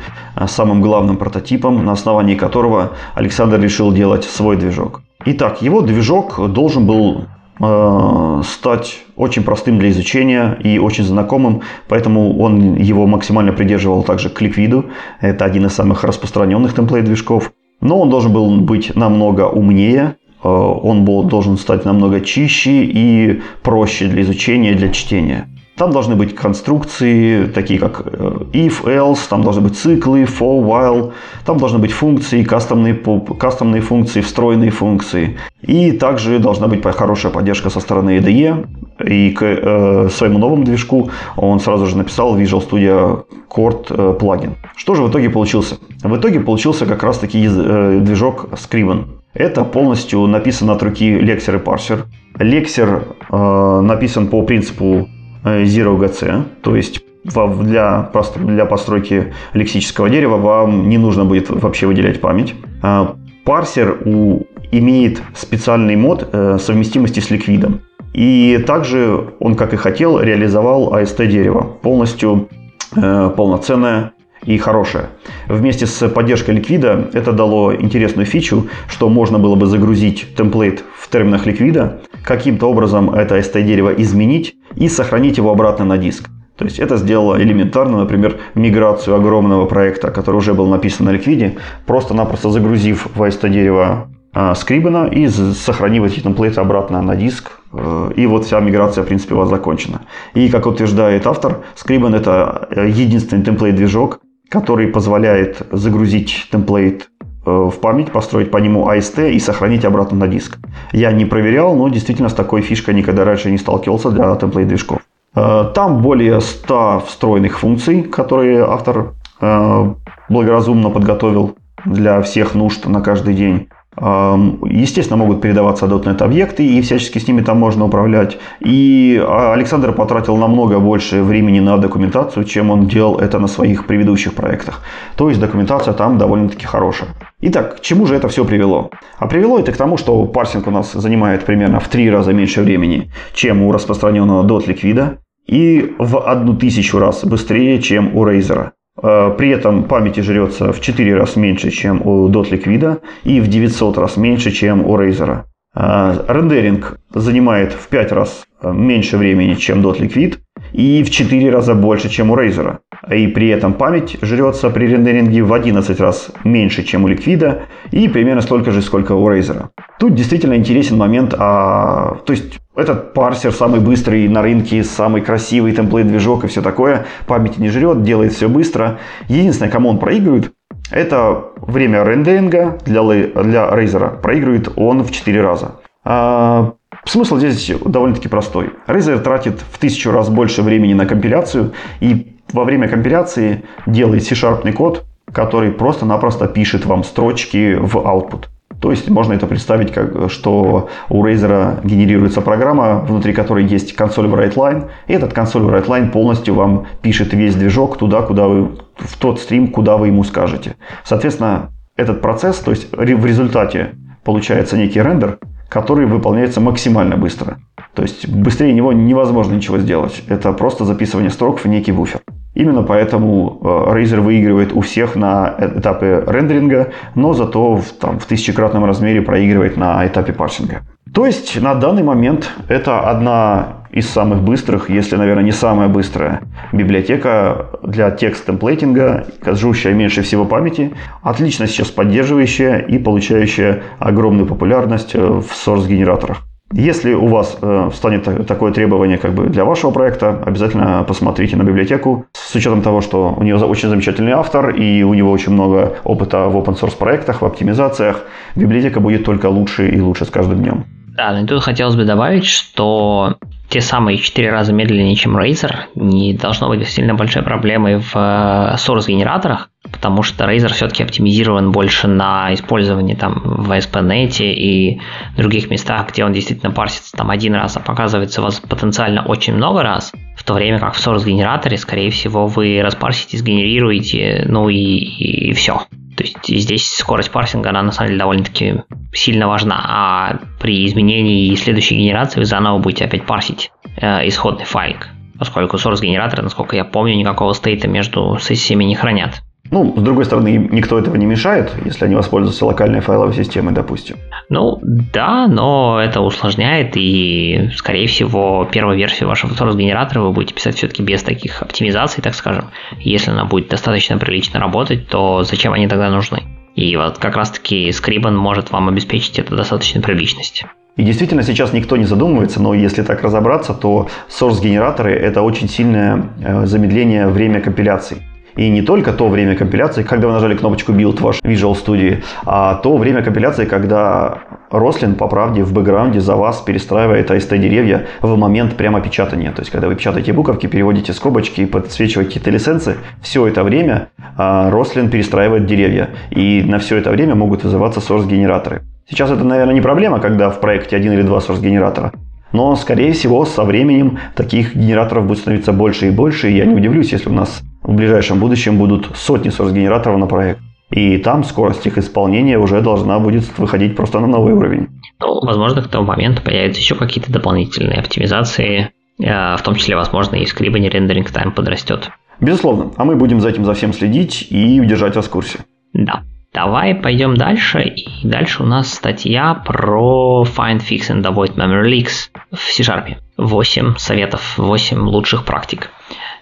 Speaker 1: самым главным прототипом, на основании которого Александр решил делать свой движок. Итак, его движок должен был э, стать очень простым для изучения и очень знакомым, поэтому он его максимально придерживал также к ликвиду. Это один из самых распространенных темплейт-движков. Но он должен был быть намного умнее, э, он был, должен стать намного чище и проще для изучения, для чтения. Там должны быть конструкции, такие как э, if, else, там должны быть циклы, for, while, там должны быть функции, кастомные, кастомные функции, встроенные функции. И также должна быть хорошая поддержка со стороны IDE. И к э, своему новому движку он сразу же написал Visual Studio Cord э, плагин. Что же в итоге получился? В итоге получился как раз таки э, движок Scriven. Это полностью написан от руки лексер и парсер. Лексер э, написан по принципу Zero GC, то есть для, для постройки лексического дерева вам не нужно будет вообще выделять память. А, парсер у, имеет специальный мод э, совместимости с ликвидом. И также он, как и хотел, реализовал AST дерево. Полностью э, полноценное и хорошее. Вместе с поддержкой ликвида это дало интересную фичу, что можно было бы загрузить темплейт терминах ликвида, каким-то образом это ST-дерево изменить и сохранить его обратно на диск. То есть это сделало элементарно, например, миграцию огромного проекта, который уже был написан на ликвиде, просто-напросто загрузив в AST дерево а, скрибена и сохранив эти темплейты обратно на диск. Э, и вот вся миграция, в принципе, у вас закончена. И, как утверждает автор, Scriben это э, единственный темплейт-движок, который позволяет загрузить темплейт в память, построить по нему AST и сохранить обратно на диск. Я не проверял, но действительно с такой фишкой никогда раньше не сталкивался для темплейт-движков. Э, там более 100 встроенных функций, которые автор э, благоразумно подготовил для всех нужд на каждый день. Естественно, могут передаваться .NET объекты, и всячески с ними там можно управлять. И а, Александр потратил намного больше времени на документацию, чем он делал это на своих предыдущих проектах. То есть документация там довольно-таки хорошая. Итак, к чему же это все привело? А привело это к тому, что парсинг у нас занимает примерно в три раза меньше времени, чем у распространенного ликвида, и в одну тысячу раз быстрее, чем у Razer. Э, при этом памяти жрется в 4 раз меньше, чем у Dot Liquid, и в 900 раз меньше, чем у Razer. Э, рендеринг занимает в 5 раз э, меньше времени, чем Dot Liquid, и в 4 раза больше, чем у Razer. И при этом память жрется при рендеринге в 11 раз меньше, чем у Liquid, и примерно столько же, сколько у Razer. Тут действительно интересен момент, а, то есть этот парсер самый быстрый на рынке, самый красивый темплейт-движок и все такое, памяти не жрет, делает все быстро. Единственное, кому он проигрывает, это время рендеринга для, для Razer. Проигрывает он в 4 раза. А, смысл здесь довольно-таки простой. Razer тратит в тысячу раз больше времени на компиляцию и во время компиляции делает C-Sharp код, который просто-напросто пишет вам строчки в output. То есть можно это представить, как, что у Razer генерируется программа, внутри которой есть консоль WriteLine, и этот консоль WriteLine полностью вам пишет весь движок туда, куда вы, в тот стрим, куда вы ему скажете. Соответственно, этот процесс, то есть в результате получается некий рендер, который выполняется максимально быстро. То есть быстрее него невозможно ничего сделать. Это просто записывание строк в некий буфер. Именно поэтому э, Razer выигрывает у всех на этапе рендеринга, но зато в, там, в тысячекратном размере проигрывает на этапе парсинга. То есть на данный момент это одна из самых быстрых, если, наверное, не самая быстрая библиотека для текст-темплейтинга, жрущая меньше всего памяти, отлично сейчас поддерживающая и получающая огромную популярность э, в source-генераторах. Если у вас э, станет такое требование как бы для вашего проекта, обязательно посмотрите на библиотеку. С учетом того, что у нее очень замечательный автор и у него очень много опыта в open source проектах, в оптимизациях, библиотека будет только лучше и лучше с каждым днем.
Speaker 2: Да, но тут хотелось бы добавить, что те самые 4 раза медленнее, чем Razer, не должно быть сильно большой проблемой в э, source-генераторах, потому что Razer все-таки оптимизирован больше на использование там в ASP.NET и других местах, где он действительно парсится там один раз, а показывается у вас потенциально очень много раз, в то время как в source-генераторе, скорее всего, вы распарсите, сгенерируете, ну и, и, и все. То есть здесь скорость парсинга, она на самом деле довольно-таки сильно важна, а при изменении следующей генерации вы заново будете опять парсить э, исходный файлик, поскольку source генераторы, насколько я помню, никакого стейта между сессиями не хранят.
Speaker 1: Ну, с другой стороны, никто этого не мешает, если они воспользуются локальной файловой системой, допустим.
Speaker 2: Ну, да, но это усложняет, и, скорее всего, первую версию вашего source-генератора вы будете писать все-таки без таких оптимизаций, так скажем. Если она будет достаточно прилично работать, то зачем они тогда нужны? И вот как раз-таки Scriban может вам обеспечить эту достаточную приличность.
Speaker 1: И действительно сейчас никто не задумывается, но если так разобраться, то source-генераторы – это очень сильное э, замедление время компиляции. И не только то время компиляции, когда вы нажали кнопочку Build ваш Visual Studio, а то время компиляции, когда Рослин, по правде, в бэкграунде за вас перестраивает AST-деревья в момент прямо печатания. То есть, когда вы печатаете буковки, переводите скобочки и подсвечиваете телесенсы, все это время Рослин перестраивает деревья. И на все это время могут вызываться source-генераторы. Сейчас это, наверное, не проблема, когда в проекте один или два source-генератора. Но, скорее всего, со временем таких генераторов будет становиться больше и больше. И я не удивлюсь, если у нас в ближайшем будущем будут сотни source-генераторов на проект. И там скорость их исполнения уже должна будет выходить просто на новый уровень.
Speaker 2: Ну, возможно, к тому моменту появятся еще какие-то дополнительные оптимизации, э, в том числе, возможно, и в скрибане рендеринг тайм подрастет.
Speaker 1: Безусловно. А мы будем за этим за всем следить и удержать вас в курсе.
Speaker 2: Да. Давай пойдем дальше. И дальше у нас статья про Find, Fix and Avoid Memory Leaks в C-Sharp. 8 советов, 8 лучших практик.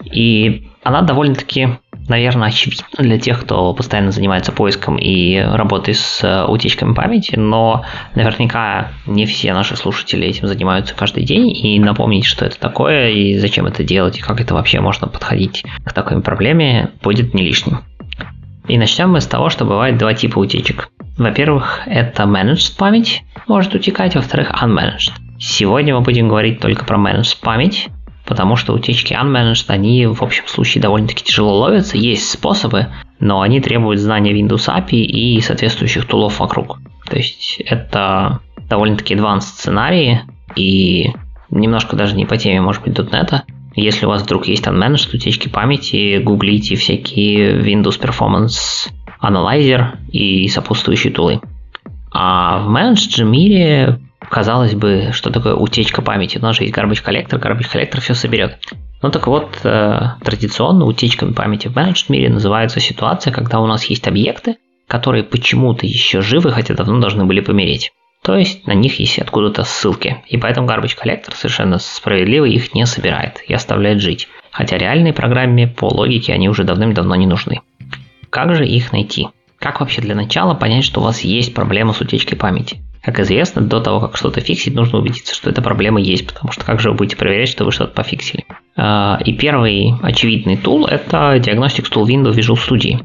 Speaker 2: И она довольно-таки, наверное, очевидна для тех, кто постоянно занимается поиском и работой с э, утечками памяти, но наверняка не все наши слушатели этим занимаются каждый день, и напомнить, что это такое, и зачем это делать, и как это вообще можно подходить к такой проблеме, будет не лишним. И начнем мы с того, что бывает два типа утечек. Во-первых, это managed память может утекать, во-вторых, unmanaged. Сегодня мы будем говорить только про managed память, потому что утечки unmanaged, они в общем случае довольно-таки тяжело ловятся. Есть способы, но они требуют знания Windows API и соответствующих тулов вокруг. То есть это довольно-таки advanced сценарии и немножко даже не по теме, может быть, .NET. Если у вас вдруг есть unmanaged утечки памяти, гуглите всякие Windows Performance Analyzer и сопутствующие тулы. А в managed мире, казалось бы, что такое утечка памяти? У нас же есть garbage collector, garbage collector все соберет. Ну так вот, э, традиционно утечками памяти в managed мире называется ситуация, когда у нас есть объекты, которые почему-то еще живы, хотя давно должны были помереть. То есть на них есть откуда-то ссылки. И поэтому Garbage Collector совершенно справедливо их не собирает и оставляет жить. Хотя реальной программе по логике они уже давным-давно не нужны. Как же их найти? Как вообще для начала понять, что у вас есть проблема с утечкой памяти? Как известно, до того, как что-то фиксить, нужно убедиться, что эта проблема есть, потому что как же вы будете проверять, что вы что-то пофиксили? А, и первый очевидный тул – это Diagnostics Tool Window Visual Studio.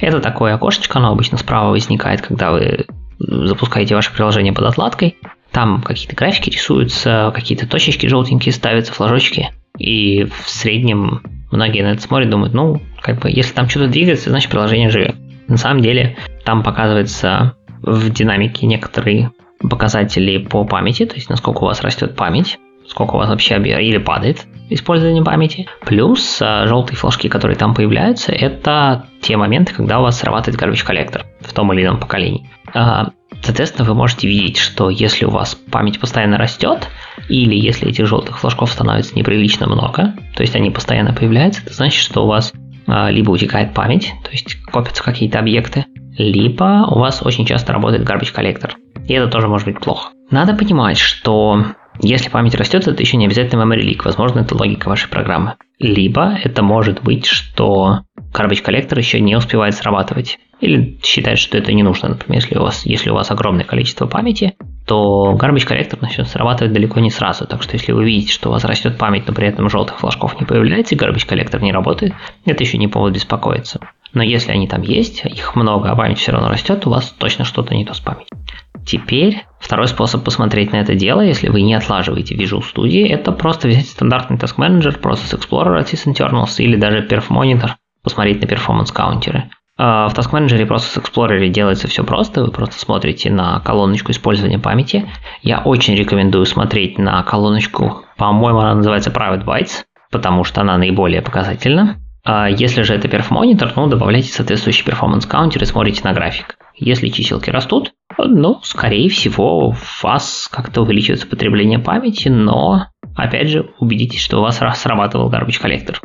Speaker 2: Это такое окошечко, оно обычно справа возникает, когда вы запускаете ваше приложение под отладкой. Там какие-то графики рисуются, какие-то точечки желтенькие ставятся, флажочки. И в среднем многие на это смотрят, думают, ну, как бы, если там что-то двигается, значит приложение живет. На самом деле, там показывается в динамике некоторые показатели по памяти, то есть насколько у вас растет память, сколько у вас вообще или падает использование памяти. Плюс а, желтые флажки, которые там появляются, это те моменты, когда у вас срабатывает garbage коллектор в том или ином поколении. А, соответственно, вы можете видеть, что если у вас память постоянно растет, или если этих желтых флажков становится неприлично много, то есть они постоянно появляются, это значит, что у вас либо утекает память, то есть копятся какие-то объекты, либо у вас очень часто работает garbage коллектор. И это тоже может быть плохо. Надо понимать, что если память растет, это еще не обязательно memory leak. Возможно, это логика вашей программы. Либо это может быть, что garbage коллектор еще не успевает срабатывать. Или считает, что это не нужно. Например, если у вас, если у вас огромное количество памяти, то garbage collector начнет срабатывать далеко не сразу. Так что если вы видите, что у вас растет память, но при этом желтых флажков не появляется, и garbage collector не работает, это еще не повод беспокоиться. Но если они там есть, их много, а память все равно растет, у вас точно что-то не то с памятью. Теперь второй способ посмотреть на это дело, если вы не отлаживаете Visual Studio, это просто взять стандартный Task Manager, Process Explorer от SysInternals или даже Perf Monitor, посмотреть на performance каунтеры. А, в Task Manager и Process Explorer делается все просто, вы просто смотрите на колоночку использования памяти. Я очень рекомендую смотреть на колоночку, по-моему, она называется Private Bytes, потому что она наиболее показательна. А если же это Monitor, ну, добавляйте соответствующий перформанс каунтер и смотрите на график. Если чиселки растут, ну, скорее всего, у вас как-то увеличивается потребление памяти, но, опять же, убедитесь, что у вас срабатывал garbage collector.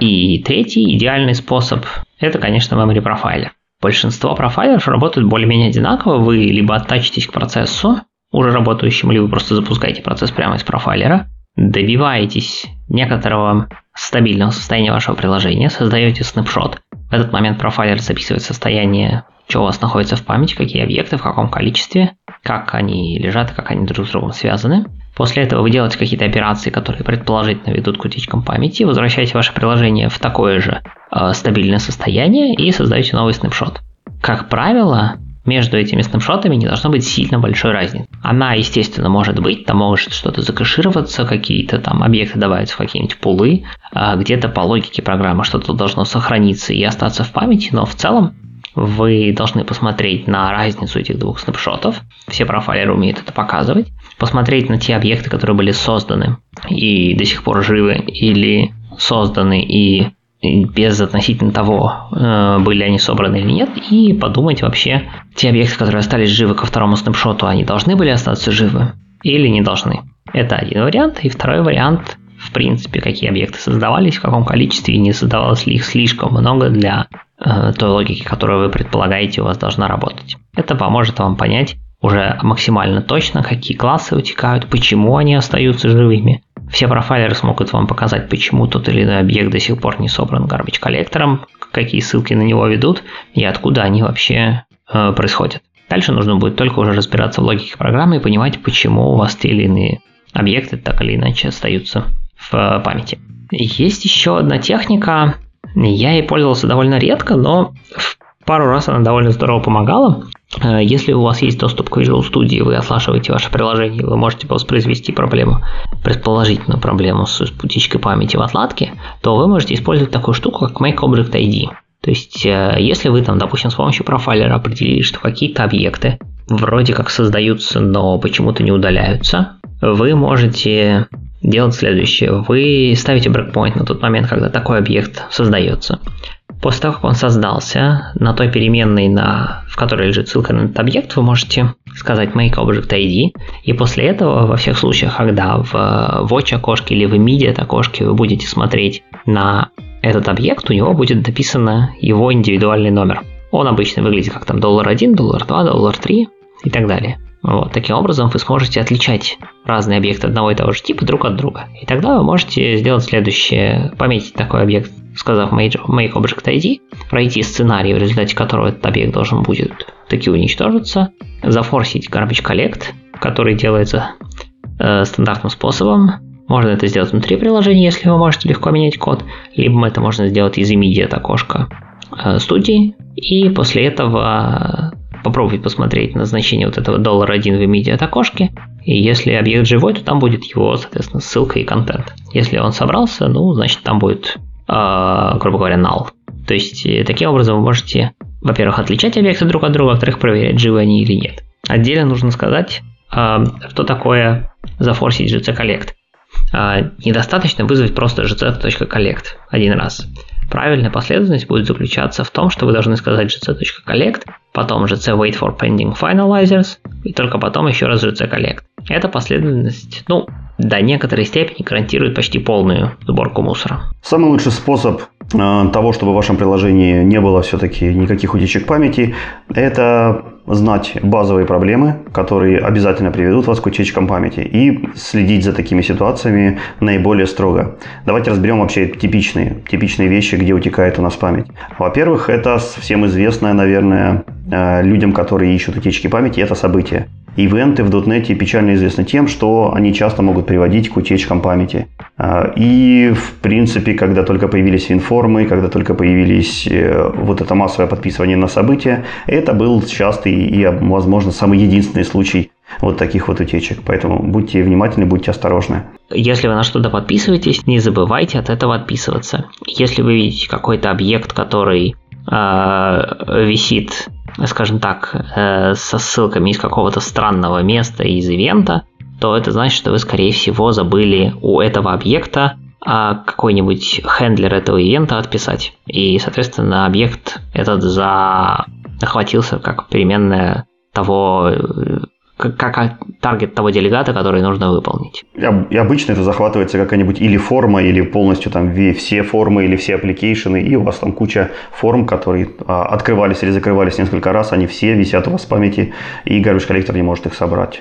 Speaker 2: И третий идеальный способ – это, конечно, memory профайлер. Большинство профайлеров работают более-менее одинаково. Вы либо оттачитесь к процессу, уже работающему, либо просто запускаете процесс прямо из профайлера, добиваетесь некоторого стабильного состояния вашего приложения, создаете снапшот. В этот момент профайлер записывает состояние что у вас находится в памяти, какие объекты, в каком количестве, как они лежат как они друг с другом связаны. После этого вы делаете какие-то операции, которые предположительно ведут к утечкам памяти, возвращаете ваше приложение в такое же э, стабильное состояние и создаете новый снапшот. Как правило, между этими снапшотами не должно быть сильно большой разницы. Она, естественно, может быть, там может что-то закэшироваться, какие-то там объекты добавятся в какие-нибудь пулы, а где-то по логике программы что-то должно сохраниться и остаться в памяти, но в целом вы должны посмотреть на разницу этих двух снапшотов. Все профайлеры умеют это показывать. Посмотреть на те объекты, которые были созданы и до сих пор живы, или созданы и без относительно того, э, были они собраны или нет, и подумать вообще, те объекты, которые остались живы ко второму снапшоту, они должны были остаться живы или не должны. Это один вариант. И второй вариант, в принципе, какие объекты создавались, в каком количестве, и не создавалось ли их слишком много для Э, той логики, которую вы предполагаете у вас должна работать. Это поможет вам понять уже максимально точно, какие классы утекают, почему они остаются живыми. Все профайлеры смогут вам показать, почему тот или иной объект до сих пор не собран garbage коллектором, какие ссылки на него ведут и откуда они вообще э, происходят. Дальше нужно будет только уже разбираться в логике программы и понимать, почему у вас те или иные объекты так или иначе остаются в э, памяти. Есть еще одна техника, я ей пользовался довольно редко, но в пару раз она довольно здорово помогала. Э, если у вас есть доступ к Visual Studio, вы ослашиваете ваше приложение, вы можете воспроизвести проблему, предположительную проблему с утечкой памяти в отладке, то вы можете использовать такую штуку, как Make Object ID. То есть, э, если вы там, допустим, с помощью профайлера определили, что какие-то объекты вроде как создаются, но почему-то не удаляются, вы можете делать следующее. Вы ставите брейкпоинт на тот момент, когда такой объект создается. После того, как он создался, на той переменной, на, в которой лежит ссылка на этот объект, вы можете сказать make object ID, и после этого во всех случаях, когда в watch окошке или в immediate окошке вы будете смотреть на этот объект, у него будет дописано его индивидуальный номер. Он обычно выглядит как там доллар 1, доллар 2, доллар 3 и так далее. Вот, таким образом вы сможете отличать разные объекты одного и того же типа друг от друга. И тогда вы можете сделать следующее, пометить такой объект, сказав make object ID, пройти сценарий, в результате которого этот объект должен будет таки уничтожиться, зафорсить garbage collect, который делается э, стандартным способом. Можно это сделать внутри приложения, если вы можете легко менять код, либо это можно сделать из immediate окошка э, студии, и после этого попробовать посмотреть на значение вот этого доллара 1 в immediate окошке. И если объект живой, то там будет его, соответственно, ссылка и контент. Если он собрался, ну, значит, там будет, э, грубо говоря, null. То есть, э, таким образом вы можете, во-первых, отличать объекты друг от друга, во-вторых, проверять, живы они или нет. Отдельно нужно сказать, э, что такое зафорсить GC Collect. Э, недостаточно вызвать просто gz.collect один раз. Правильная последовательность будет заключаться в том, что вы должны сказать gc.collect, потом gc wait for pending finalizers, и только потом еще раз gc collect. Эта последовательность, ну, до некоторой степени гарантирует почти полную сборку мусора.
Speaker 1: Самый лучший способ того, чтобы в вашем приложении не было все-таки никаких утечек памяти, это знать базовые проблемы, которые обязательно приведут вас к утечкам памяти, и следить за такими ситуациями наиболее строго. Давайте разберем вообще типичные, типичные вещи, где утекает у нас память. Во-первых, это всем известное, наверное, э, людям, которые ищут утечки памяти, это событие. Ивенты в .NET печально известны тем, что они часто могут приводить к утечкам памяти. А, и, в принципе, когда только появились информы, когда только появились э, вот это массовое подписывание на события, это был частый и, возможно, самый единственный случай вот таких вот утечек. Поэтому будьте внимательны, будьте осторожны.
Speaker 2: Если вы на что-то подписываетесь, не забывайте от этого отписываться. Если вы видите какой-то объект, который э, висит скажем так, э, со ссылками из какого-то странного места, из ивента, то это значит, что вы, скорее всего, забыли у этого объекта а какой-нибудь хендлер этого ивента отписать. И, соответственно, объект этот захватился как переменная того э, как таргет того делегата, который нужно выполнить.
Speaker 1: И обычно это захватывается какая-нибудь или форма, или полностью там все формы, или все аппликейшены, и у вас там куча форм, которые а, открывались или закрывались несколько раз, они все висят у вас в памяти, и garbage коллектор не может их собрать.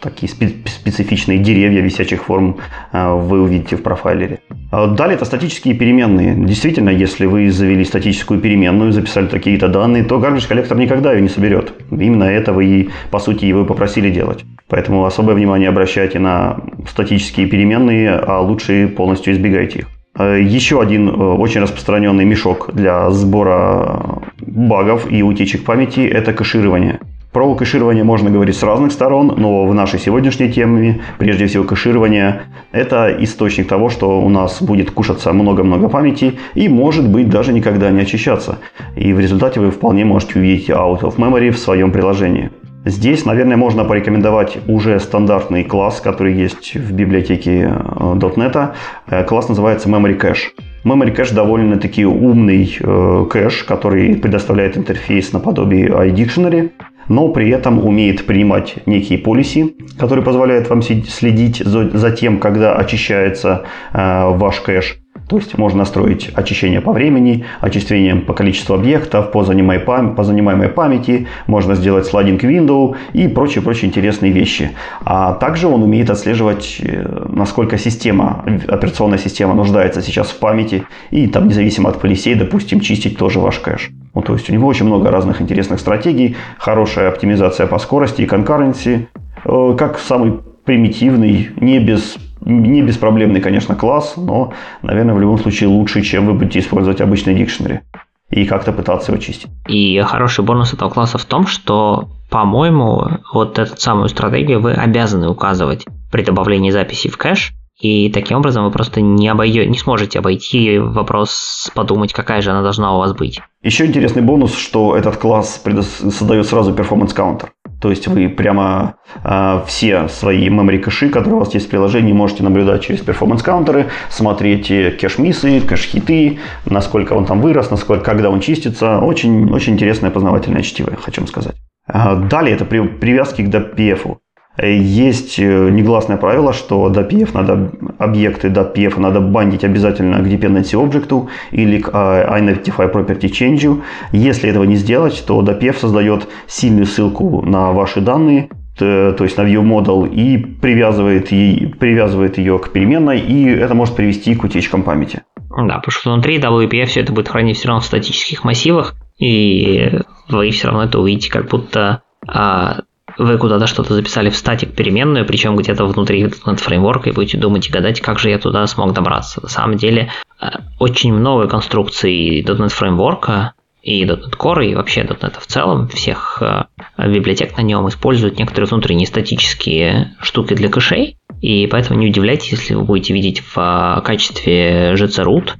Speaker 1: Такие специфичные деревья висячих форм а, вы увидите в профайлере. А далее это статические переменные. Действительно, если вы завели статическую переменную, записали какие-то данные, то garbage коллектор никогда ее не соберет. Именно это вы и, по сути, его попросили делать. Поэтому особое внимание обращайте на статические переменные, а лучше полностью избегайте их. А, еще один очень распространенный мешок для сбора багов и утечек памяти – это кэширование. Про кэширование можно говорить с разных сторон, но в нашей сегодняшней теме, прежде всего, кэширование – это источник того, что у нас будет кушаться много-много памяти и, может быть, даже никогда не очищаться. И в результате вы вполне можете увидеть out of memory в своем приложении. Здесь, наверное, можно порекомендовать уже стандартный класс, который есть в библиотеке э, .NET. Э, класс называется Memory Cache. Memory Cache довольно-таки умный э, кэш, который предоставляет интерфейс наподобие iDictionary но при этом умеет принимать некие полиси, которые позволяют вам следить за тем, когда очищается э, ваш кэш. То есть можно настроить очищение по времени, очищение по количеству объектов, по, занимаемой, пам- по занимаемой памяти, можно сделать слайдинг window и прочие-прочие интересные вещи. А также он умеет отслеживать, э, насколько система, операционная система нуждается сейчас в памяти и там независимо от полисей, допустим, чистить тоже ваш кэш. Ну, то есть у него очень много разных интересных стратегий, хорошая оптимизация по скорости и конкуренции, э, как самый примитивный, не без не беспроблемный, конечно, класс, но, наверное, в любом случае лучше, чем вы будете использовать обычный дикшнери и как-то пытаться его чистить.
Speaker 2: И хороший бонус этого класса в том, что, по-моему, вот эту самую стратегию вы обязаны указывать при добавлении записи в кэш, и таким образом вы просто не, обойдете, не сможете обойти вопрос подумать, какая же она должна у вас быть.
Speaker 1: Еще интересный бонус, что этот класс создает сразу performance counter. То есть вы прямо э, все свои memory кэши, которые у вас есть в приложении, можете наблюдать через performance counter ы, смотреть cache miss ы, cache hit ы, насколько он там вырос, насколько, когда он чистится. Очень, очень интересное познавательное чтиво, хочу вам сказать. Далее это привязки к WPF. Есть э, негласное правило, что WPF надо, объекты DPF надо бандить обязательно к dependency object или к а, identify property change. Если этого не сделать, то DPF создает сильную ссылку на ваши данные, то есть на view model и привязывает, и привязывает ее к переменной, и это может привести к утечкам памяти.
Speaker 2: Да, потому что внутри WPF все это будет хранить все равно в статических массивах, и вы все равно это увидите, как будто а, вы куда-то что-то записали в статик переменную, причем где-то внутри фреймворка, и будете думать и гадать, как же я туда смог добраться. На самом деле, э, очень много конструкций .NET фреймворка и .NET Core, и вообще .NET в целом, всех э, библиотек на нем используют некоторые внутренние статические штуки для кэшей, и поэтому не удивляйтесь, если вы будете видеть в э, качестве GC-root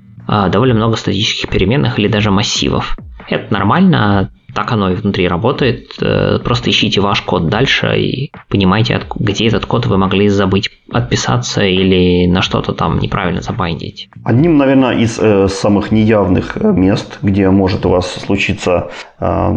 Speaker 2: довольно много статических переменных или даже массивов. Это нормально, так оно и внутри работает. Э, просто ищите ваш код дальше и понимаете, где этот код вы могли забыть отписаться или на что-то там неправильно забайндить.
Speaker 1: Одним, наверное, из э, самых неявных э, мест, где может у вас случиться э,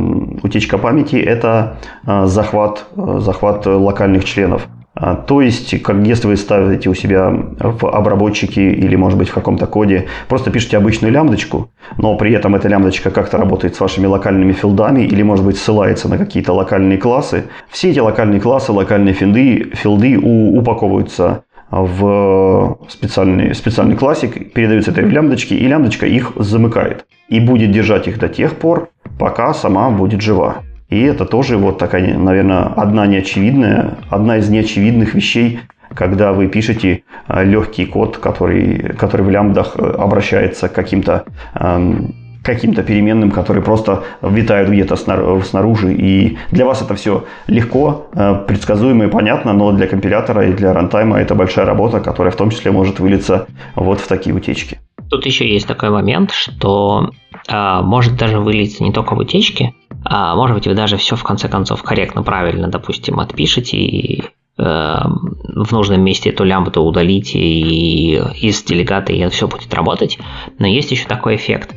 Speaker 1: утечка памяти, это захват, захват локальных членов. А, то есть, как если вы ставите у себя в обработчике или, может быть, в каком-то коде, просто пишете обычную лямбдочку, но при этом эта лямбдочка как-то работает с вашими локальными филдами или, может быть, ссылается на какие-то локальные классы. Все эти локальные классы, локальные филды, филды упаковываются в специальный, специальный классик, передаются этой лямбдочке, и лямбдочка их замыкает. И будет держать их до тех пор, пока сама будет жива. И это тоже вот такая, наверное, одна неочевидная, одна из неочевидных вещей, когда вы пишете а, легкий код, который, который в лямбдах э, обращается к каким-то эм, каким-то переменным, которые просто витают где-то снаружи. И для вас это все легко, э, предсказуемо и понятно, но для компилятора и для рантайма это большая работа, которая в том числе может вылиться вот в такие утечки.
Speaker 2: Тут еще есть такой момент, что э, может даже вылиться не только в утечки, а может быть вы даже все в конце концов корректно, правильно, допустим, отпишете и э, в нужном месте эту лямбду удалите и из делегата и все будет работать. Но есть еще такой эффект.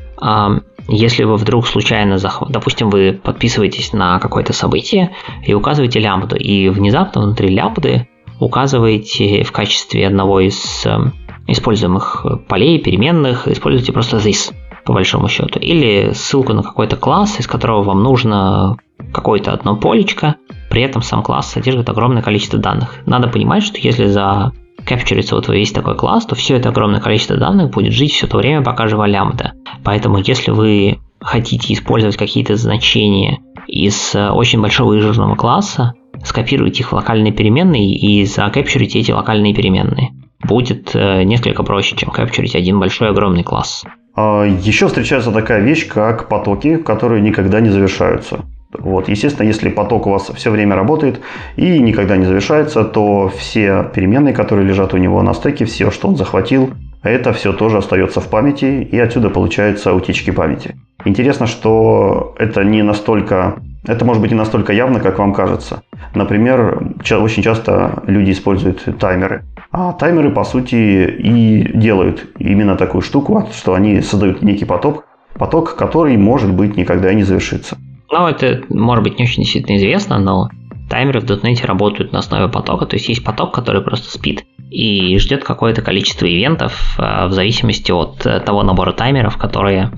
Speaker 2: Если вы вдруг случайно, допустим, вы подписываетесь на какое-то событие и указываете лямбду, и внезапно внутри лямбды указываете в качестве одного из э, используемых полей, переменных, используйте просто this, по большому счету. Или ссылку на какой-то класс, из которого вам нужно какое-то одно полечко, при этом сам класс содержит огромное количество данных. Надо понимать, что если за капчурится вот весь такой класс, то все это огромное количество данных будет жить все то время, пока жива лямбда. Поэтому если вы хотите использовать какие-то значения из очень большого и жирного класса, скопируйте их в локальные переменные и закапчурите эти локальные переменные будет э, несколько проще, чем капчурить один большой огромный класс.
Speaker 1: А, Еще встречается такая вещь, как потоки, которые никогда не завершаются. Вот. Естественно, если поток у вас все время работает и никогда не завершается, то все переменные, которые лежат у него на стеке, все, что он захватил, это все тоже остается в памяти, и отсюда получаются утечки памяти. Интересно, что это не настолько это может быть не настолько явно, как вам кажется. Например, очень часто люди используют таймеры. А таймеры, по сути, и делают именно такую штуку, что они создают некий поток, поток, который, может быть, никогда не завершится.
Speaker 2: Ну, это, может быть, не очень действительно известно, но таймеры в .NET работают на основе потока, то есть есть поток, который просто спит и ждет какое-то количество ивентов э, в зависимости от э, того набора таймеров, которые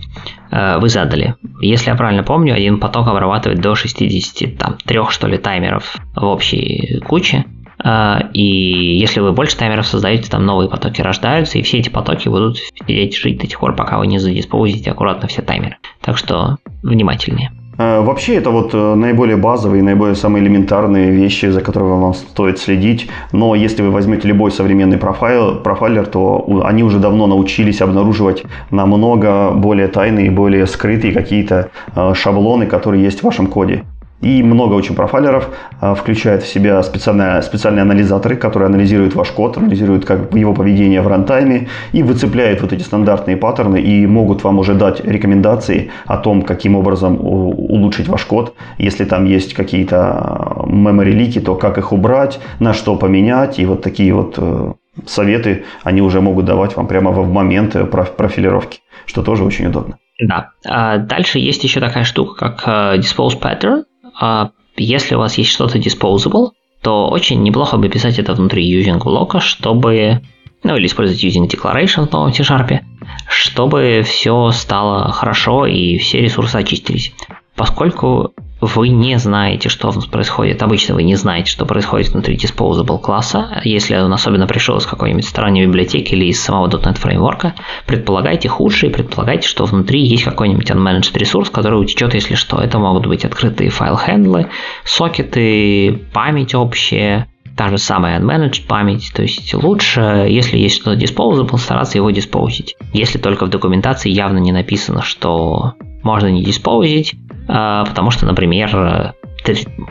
Speaker 2: э, вы задали. Если я правильно помню, один поток обрабатывает до 63 что ли таймеров в общей куче, и если вы больше таймеров создаете, там новые потоки рождаются, и все эти потоки будут жить до тех пор, пока вы не задиспозите аккуратно все таймеры. Так что внимательнее.
Speaker 1: Э, вообще это вот э, наиболее базовые, наиболее самые элементарные вещи, за которыми вам стоит следить. Но если вы возьмете любой современный профайл, профайлер, то они уже давно научились обнаруживать намного более тайные, более скрытые какие-то э, шаблоны, которые есть в вашем коде. И много очень профайлеров а, включает в себя специальные, специальные анализаторы, которые анализируют ваш код, анализируют как его поведение в рантайме и выцепляют вот эти стандартные паттерны и могут вам уже дать рекомендации о том, каким образом улучшить ваш код. Если там есть какие-то а, memory лики, то как их убрать, на что поменять. И вот такие вот э, советы они уже могут давать вам прямо в момент э, профилировки, что тоже очень удобно.
Speaker 2: Да. А дальше есть еще такая штука, как э, Dispose Pattern. А если у вас есть что-то disposable, то очень неплохо бы писать это внутри using блока, чтобы ну или использовать using declaration в новом C-Sharp, чтобы все стало хорошо и все ресурсы очистились. Поскольку вы не знаете, что у нас происходит. Обычно вы не знаете, что происходит внутри disposable класса. Если он особенно пришел из какой-нибудь сторонней библиотеки или из самого .NET фреймворка, предполагайте худшее, предполагайте, что внутри есть какой-нибудь unmanaged ресурс, который утечет, если что. Это могут быть открытые файл-хендлы, сокеты, память общая, та же самая unmanaged память. То есть лучше, если есть что-то disposable, стараться его диспоузить. Если только в документации явно не написано, что можно не диспоузить, потому что, например,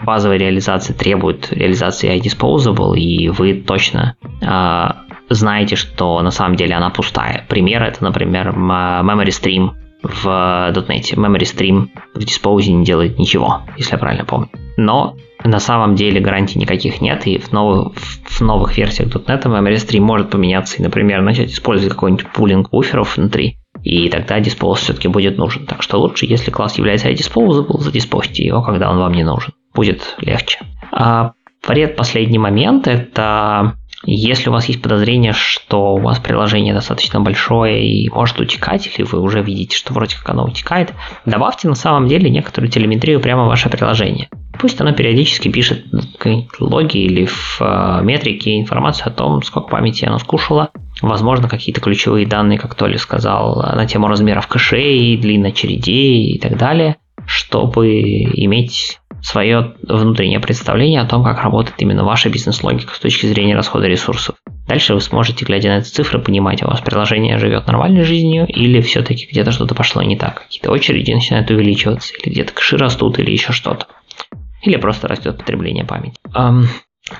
Speaker 2: базовая реализация требует реализации iDisposable, и вы точно а, знаете, что на самом деле она пустая. Пример это, например, Memory Stream в .NET. Memory Stream в Dispose не делает ничего, если я правильно помню. Но на самом деле гарантий никаких нет, и в новых, в новых версиях .NET Memory Stream может поменяться и, например, начать использовать какой-нибудь пулинг буферов внутри, и тогда dispose все-таки будет нужен. Так что лучше, если класс является iDisposable, задиспостите его, когда он вам не нужен. Будет легче. А вред последний момент – это если у вас есть подозрение, что у вас приложение достаточно большое и может утекать, или вы уже видите, что вроде как оно утекает, добавьте на самом деле некоторую телеметрию прямо в ваше приложение. Пусть оно периодически пишет логи или в э, метрике информацию о том, сколько памяти оно скушало, возможно, какие-то ключевые данные, как Толи сказал, на тему размеров кэшей, длины очередей и так далее, чтобы иметь свое внутреннее представление о том, как работает именно ваша бизнес-логика с точки зрения расхода ресурсов. Дальше вы сможете, глядя на эти цифры, понимать, у вас приложение живет нормальной жизнью или все-таки где-то что-то пошло не так. Какие-то очереди начинают увеличиваться, или где-то кэши растут, или еще что-то. Или просто растет потребление памяти. Um,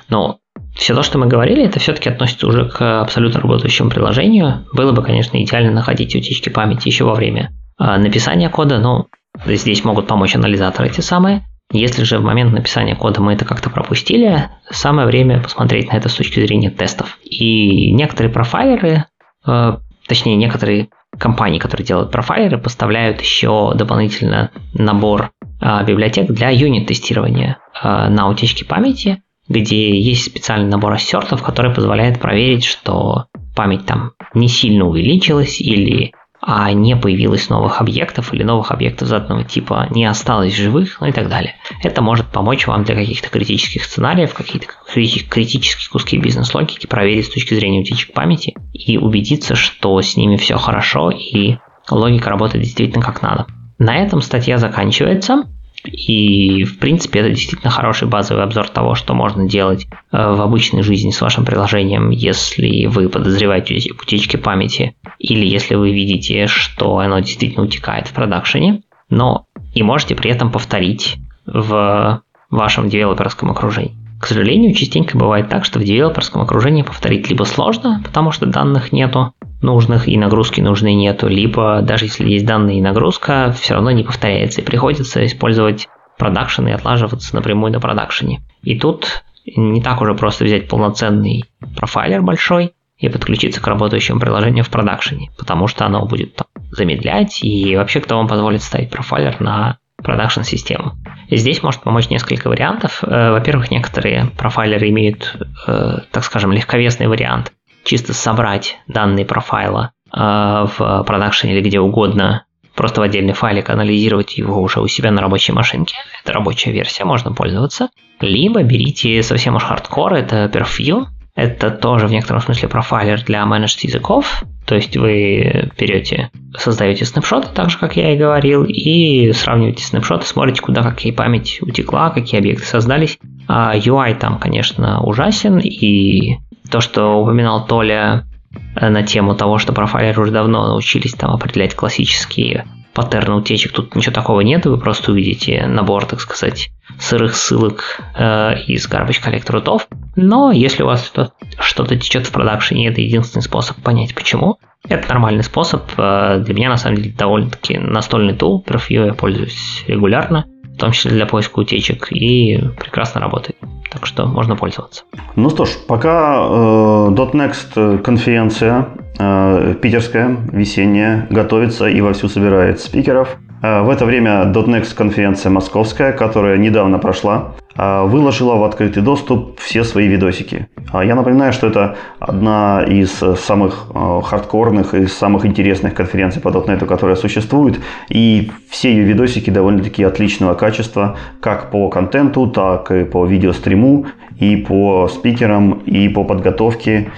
Speaker 2: но все то, что мы говорили, это все-таки относится уже к абсолютно работающему приложению. Было бы, конечно, идеально находить утечки памяти еще во время а, написания кода, но здесь могут помочь анализаторы эти самые. Если же в момент написания кода мы это как-то пропустили, самое время посмотреть на это с точки зрения тестов. И некоторые профайлеры, э, точнее некоторые компании, которые делают профайлеры, поставляют еще дополнительно набор э, библиотек для юнит-тестирования э, на утечке памяти где есть специальный набор ассертов, который позволяет проверить, что память там не сильно увеличилась или а не появилось новых объектов или новых объектов заданного типа не осталось живых, ну и так далее. Это может помочь вам для каких-то критических сценариев, какие-то критические куски бизнес-логики проверить с точки зрения утечек памяти и убедиться, что с ними все хорошо и логика работает действительно как надо. На этом статья заканчивается. И, в принципе, это действительно хороший базовый обзор того, что можно делать э, в обычной жизни с вашим приложением, если вы подозреваете утечки памяти, или если вы видите, что оно действительно утекает в продакшене, но и можете при этом повторить в вашем девелоперском окружении. К сожалению, частенько бывает так, что в девелоперском окружении повторить либо сложно, потому что данных нету, нужных и нагрузки нужной нету, либо даже если есть данные и нагрузка, все равно не повторяется, и приходится использовать продакшн и отлаживаться напрямую на продакшене. И тут не так уже просто взять полноценный профайлер большой и подключиться к работающему приложению в продакшене, потому что оно будет там, замедлять, и вообще кто вам позволит ставить профайлер на продакшн-систему. Здесь может помочь несколько вариантов. Э, во-первых, некоторые профайлеры имеют, э, так скажем, легковесный вариант – чисто собрать данные профайла э, в продакшене или где угодно, просто в отдельный файлик анализировать его уже у себя на рабочей машинке. Это рабочая версия, можно пользоваться. Либо берите совсем уж хардкор, это Perfview. Это тоже в некотором смысле профайлер для managed языков. То есть вы берете, создаете снапшоты, так же, как я и говорил, и сравниваете снапшоты, смотрите, куда какие память утекла, какие объекты создались. А UI там, конечно, ужасен, и то, что упоминал Толя э, на тему того, что профайлеры уже давно научились там определять классические паттерна утечек тут ничего такого нет, вы просто увидите набор, так сказать, сырых ссылок э, из garbage коллектора рутов. Но если у вас что-то течет в продакшене, это единственный способ понять почему. Это нормальный способ. Э, для меня, на самом деле, довольно-таки настольный тул. Perfview я пользуюсь регулярно, в том числе для поиска утечек, и прекрасно работает. Так что можно пользоваться.
Speaker 1: Ну что ж, пока э, .next конференция э, питерская, весенняя, готовится и вовсю собирает спикеров. Э, в это время .next конференция московская, которая недавно прошла, э, выложила в открытый доступ все свои видосики. А я напоминаю, что это одна из самых э, хардкорных и самых интересных конференций по .NET, которая существует. И все ее видосики довольно-таки отличного качества, как по контенту, так и по видеостриму, и по спикерам, и по подготовке,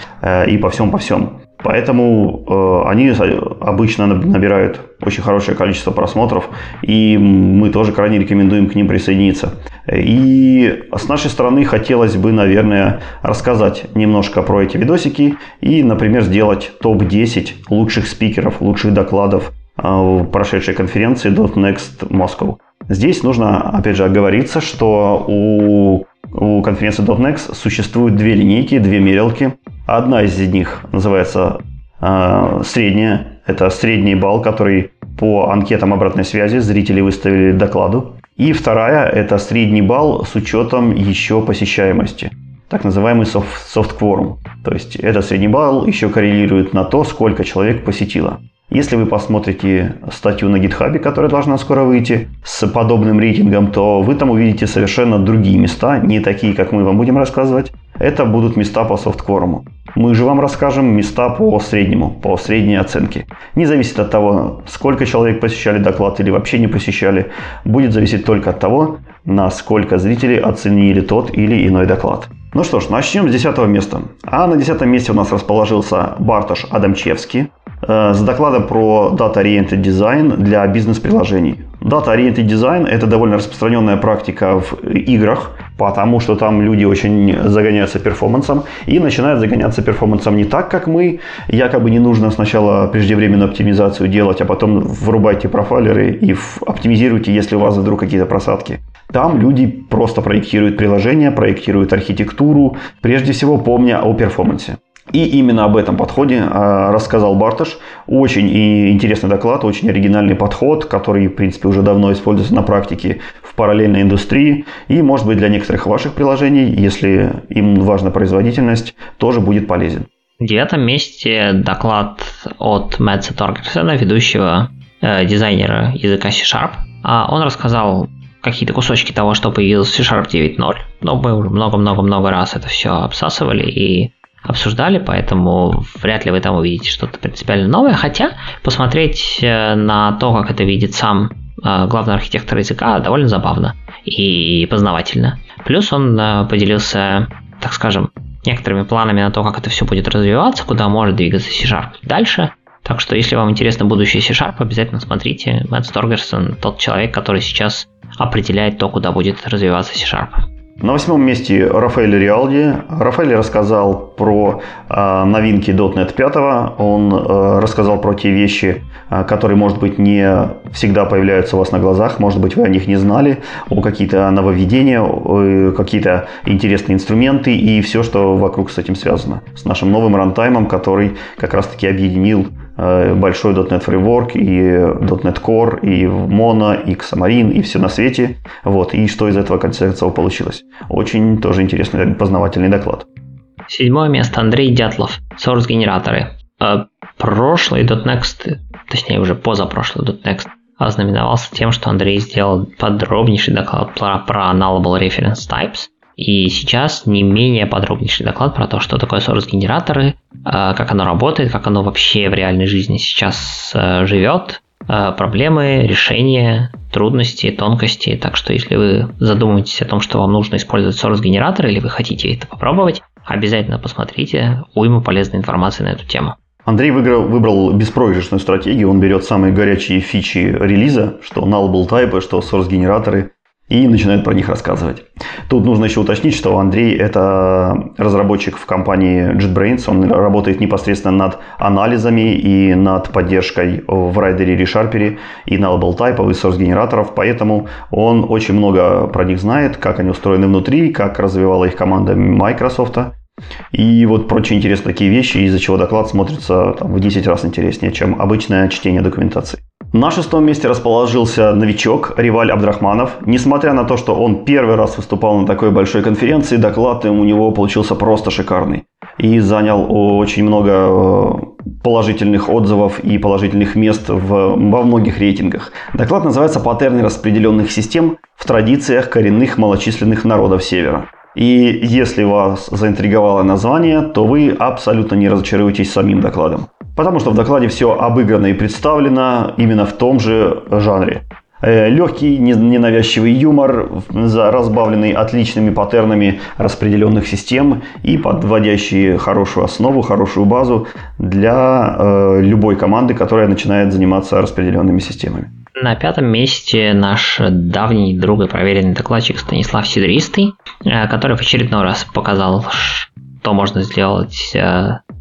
Speaker 1: и по всем по всем. Поэтому э, они обычно набирают очень хорошее количество просмотров, и мы тоже крайне рекомендуем к ним присоединиться. И с нашей стороны хотелось бы, наверное, рассказать немножко про эти видосики и, например, сделать топ-10 лучших спикеров, лучших докладов э, прошедшей конференции .next Moscow. Здесь нужно, опять же, оговориться, что у, у конференции .next существуют две линейки, две мерилки – Одна из них называется э, средняя. Это средний балл, который по анкетам обратной связи зрители выставили докладу. И вторая – это средний балл с учетом еще посещаемости. Так называемый soft, soft quorum. То есть этот средний балл еще коррелирует на то, сколько человек посетило. Если вы посмотрите статью на GitHub, которая должна скоро выйти, с подобным рейтингом, то вы там увидите совершенно другие места, не такие, как мы вам будем рассказывать. Это будут места по софткворуму. Мы же вам расскажем места по среднему, по средней оценке. Не зависит от того, сколько человек посещали доклад или вообще не посещали. Будет зависеть только от того, насколько зрители оценили тот или иной доклад. Ну что ж, начнем с 10 места. А на 10 месте у нас расположился Бартош Адамчевский э, с докладом про Data Oriented Design для бизнес-приложений. Data Oriented Design – это довольно распространенная практика в играх, потому что там люди очень загоняются перформансом и начинают загоняться перформансом не так, как мы. Якобы не нужно сначала преждевременную оптимизацию делать, а потом врубайте профайлеры и оптимизируйте, если у вас вдруг какие-то просадки. Там люди просто проектируют приложения, проектируют архитектуру, прежде всего помня о перформансе. И именно об этом подходе а, рассказал Бартош. Очень интересный доклад, очень оригинальный подход, который, в принципе, уже давно используется на практике в параллельной индустрии. И, может быть, для некоторых ваших приложений, если им важна производительность, тоже будет полезен.
Speaker 2: В девятом месте доклад от Мэтта Торгерсона, ведущего э, дизайнера языка C-Sharp. А он рассказал какие-то кусочки того, что появился в C-Sharp 9.0. Но мы уже много-много-много раз это все обсасывали и обсуждали, поэтому вряд ли вы там увидите что-то принципиально новое. Хотя посмотреть э, на то, как это видит сам э, главный архитектор языка, довольно забавно и познавательно. Плюс он э, поделился, так скажем, некоторыми планами на то, как это все будет развиваться, куда может двигаться C-Sharp дальше. Так что, если вам интересно будущее C-Sharp, обязательно смотрите. Мэтт Сторгерсон тот человек, который сейчас определяет то, куда будет развиваться C-Sharp.
Speaker 1: На восьмом месте Рафаэль Риалди. Рафаэль рассказал про э, новинки .NET 5. Он э, рассказал про те вещи, э, которые, может быть, не всегда появляются у вас на глазах. Может быть, вы о них не знали. О какие-то нововведения, какие-то интересные инструменты и все, что вокруг с этим связано. С нашим новым рантаймом, который как раз-таки объединил большой .NET Framework, и .NET Core, и Mono, и Xamarin, и все на свете. Вот, и что из этого концов получилось. Очень тоже интересный познавательный доклад.
Speaker 2: Седьмое место Андрей Дятлов. Source генераторы. Э, прошлый .next, точнее уже позапрошлый .next, ознаменовался тем, что Андрей сделал подробнейший доклад про, про Nullable Reference Types – и сейчас не менее подробнейший доклад про то, что такое source-генераторы, а, как оно работает, как оно вообще в реальной жизни сейчас а, живет, а, проблемы, решения, трудности, тонкости. Так что если вы задумываетесь о том, что вам нужно использовать source-генератор или вы хотите это попробовать, обязательно посмотрите уйму полезной информации на эту тему.
Speaker 1: Андрей выиграл, выбрал беспроигрышную стратегию. Он берет самые горячие фичи релиза, что nullable type, что source-генераторы, и начинает про них рассказывать. Тут нужно еще уточнить, что Андрей – это разработчик в компании JetBrains. Он работает непосредственно над анализами и над поддержкой в райдере ReSharper и на Type и source-генераторов, поэтому он очень много про них знает, как они устроены внутри, как развивала их команда Microsoft. И вот прочие интересные такие вещи, из-за чего доклад смотрится там, в 10 раз интереснее, чем обычное чтение документации. На шестом месте расположился новичок Риваль Абдрахманов. Несмотря на то, что он первый раз выступал на такой большой конференции, доклад у него получился просто шикарный. И занял очень много э, положительных отзывов и положительных мест в, во многих рейтингах. Доклад называется «Паттерны распределенных систем в традициях коренных малочисленных народов Севера». И если вас заинтриговало название, то вы абсолютно не разочаруетесь самим докладом. Потому что в докладе все обыграно и представлено именно в том же жанре. Э, Легкий, ненавязчивый юмор, разбавленный отличными паттернами распределенных систем и подводящий хорошую основу, хорошую базу для э, любой команды, которая начинает заниматься распределенными системами.
Speaker 2: На пятом месте наш давний друг и проверенный докладчик Станислав Сидристый, э, который в очередной раз показал, что можно сделать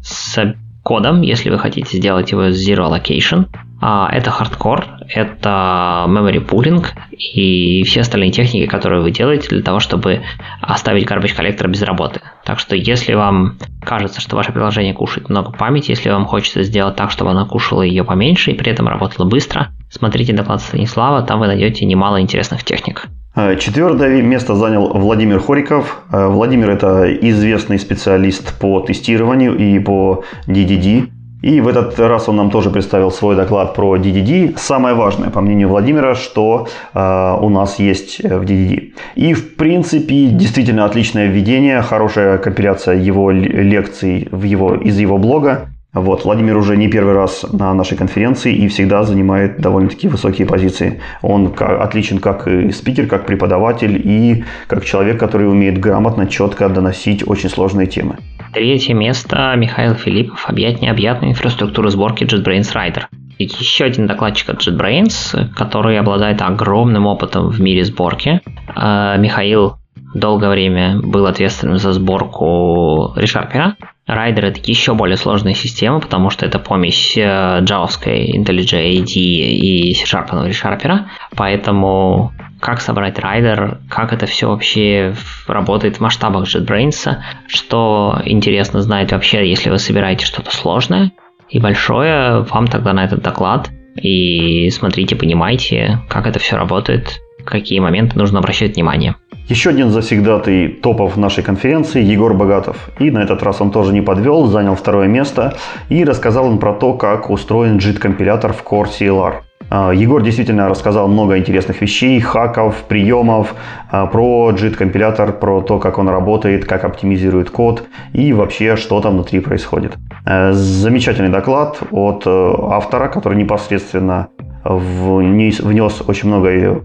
Speaker 2: с кодом, если вы хотите сделать его zero allocation. А, это хардкор, это memory pooling и все остальные техники, которые вы делаете для того, чтобы оставить garbage collector без работы. Так что если вам кажется, что ваше приложение кушает много памяти, если вам хочется сделать так, чтобы оно кушало ее поменьше и при этом работало быстро, смотрите доклад Станислава, там вы найдете немало интересных техник.
Speaker 1: Э, четвертое место занял Владимир Хориков. Э, Владимир – это известный специалист по тестированию и по DDD. И в этот раз он нам тоже представил свой доклад про DDD. Самое важное, по мнению Владимира, что э, у нас есть в DDD. И, в принципе, действительно отличное введение, хорошая компиляция его лекций в его, из его блога. Вот, Владимир уже не первый раз на нашей конференции и всегда занимает довольно-таки высокие позиции. Он отличен как и спикер, как преподаватель и как человек, который умеет грамотно, четко доносить очень сложные темы.
Speaker 2: Третье место Михаил Филиппов «Объять необъятную инфраструктуру сборки JetBrains Rider». И еще один докладчик от JetBrains, который обладает огромным опытом в мире сборки. Э, Михаил долгое время был ответственным за сборку ReSharper. Rider это еще более сложная система, потому что это помесь э, джавовской IntelliJ IDE и C-Sharp ReSharper. Поэтому как собрать Rider, как это все вообще работает в масштабах JetBrains, что интересно знать вообще, если вы собираете что-то сложное и большое, вам тогда на этот доклад и смотрите, понимайте, как это все работает, какие моменты нужно обращать внимание.
Speaker 1: Еще один завсегдатый топов нашей конференции Егор Богатов. И на этот раз он тоже не подвел, занял второе место и рассказал им про то, как устроен JIT-компилятор в Core CLR. А, Егор действительно рассказал много интересных вещей, хаков, приемов, а, про JIT-компилятор, про то, как он работает, как оптимизирует код и вообще, что там внутри происходит. Э, замечательный доклад от э, автора, который непосредственно внес очень много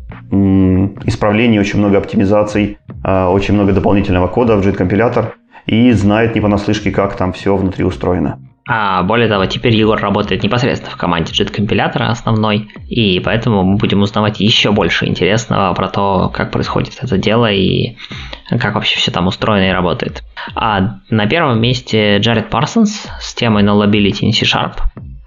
Speaker 1: исправлений, очень много оптимизаций, а, очень много дополнительного кода в JIT-компилятор и знает не понаслышке, как там все внутри устроено.
Speaker 2: А более того, теперь Егор работает непосредственно в команде JIT-компилятора основной, и поэтому мы будем узнавать еще больше интересного про то, как происходит это дело и как вообще все там устроено и работает. А на первом месте Джаред Парсонс с темой Nullability in C-Sharp.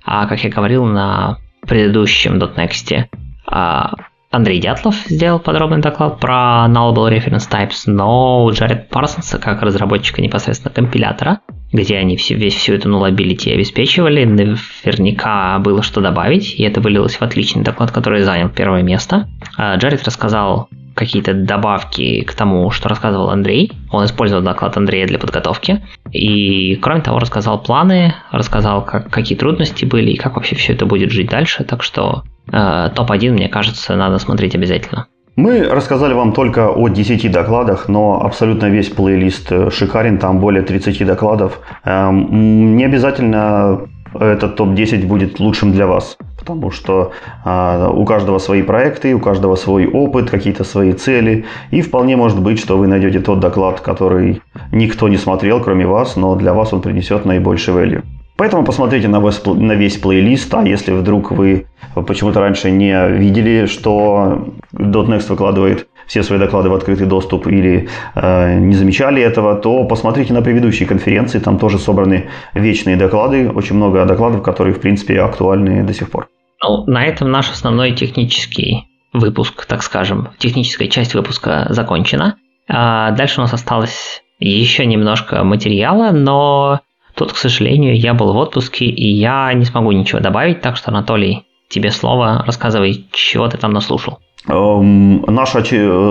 Speaker 2: А как я говорил на предыдущем .next а, Андрей Дятлов сделал подробный доклад про Nullable Reference Types, но у Джаред Парсонса, как разработчика непосредственно компилятора, где они все, весь всю эту nullability обеспечивали, наверняка было что добавить, и это вылилось в отличный доклад, который занял первое место. А, Джаред рассказал какие-то добавки к тому, что рассказывал Андрей. Он использовал доклад Андрея для подготовки. И, кроме того, рассказал планы, рассказал, как, какие трудности были и как вообще все это будет жить дальше. Так что э, топ-1, мне кажется, надо смотреть обязательно.
Speaker 1: Мы рассказали вам только о 10 докладах, но абсолютно весь плейлист шикарен, там более 30 докладов. Эм, не обязательно этот топ-10 будет лучшим для вас. Потому что а, у каждого свои проекты, у каждого свой опыт, какие-то свои цели. И вполне может быть, что вы найдете тот доклад, который никто не смотрел, кроме вас, но для вас он принесет наибольший value. Поэтому посмотрите на весь, на весь плейлист, а если вдруг вы почему-то раньше не видели, что .next выкладывает все свои доклады в открытый доступ или э, не замечали этого, то посмотрите на предыдущие конференции, там тоже собраны вечные доклады, очень много докладов, которые, в принципе, актуальны до сих пор.
Speaker 2: Ну, на этом наш основной технический выпуск, так скажем, техническая часть выпуска закончена. А дальше у нас осталось еще немножко материала, но тут, к сожалению, я был в отпуске, и я не смогу ничего добавить, так что, Анатолий, тебе слово, рассказывай, чего ты там наслушал.
Speaker 1: Эм, наша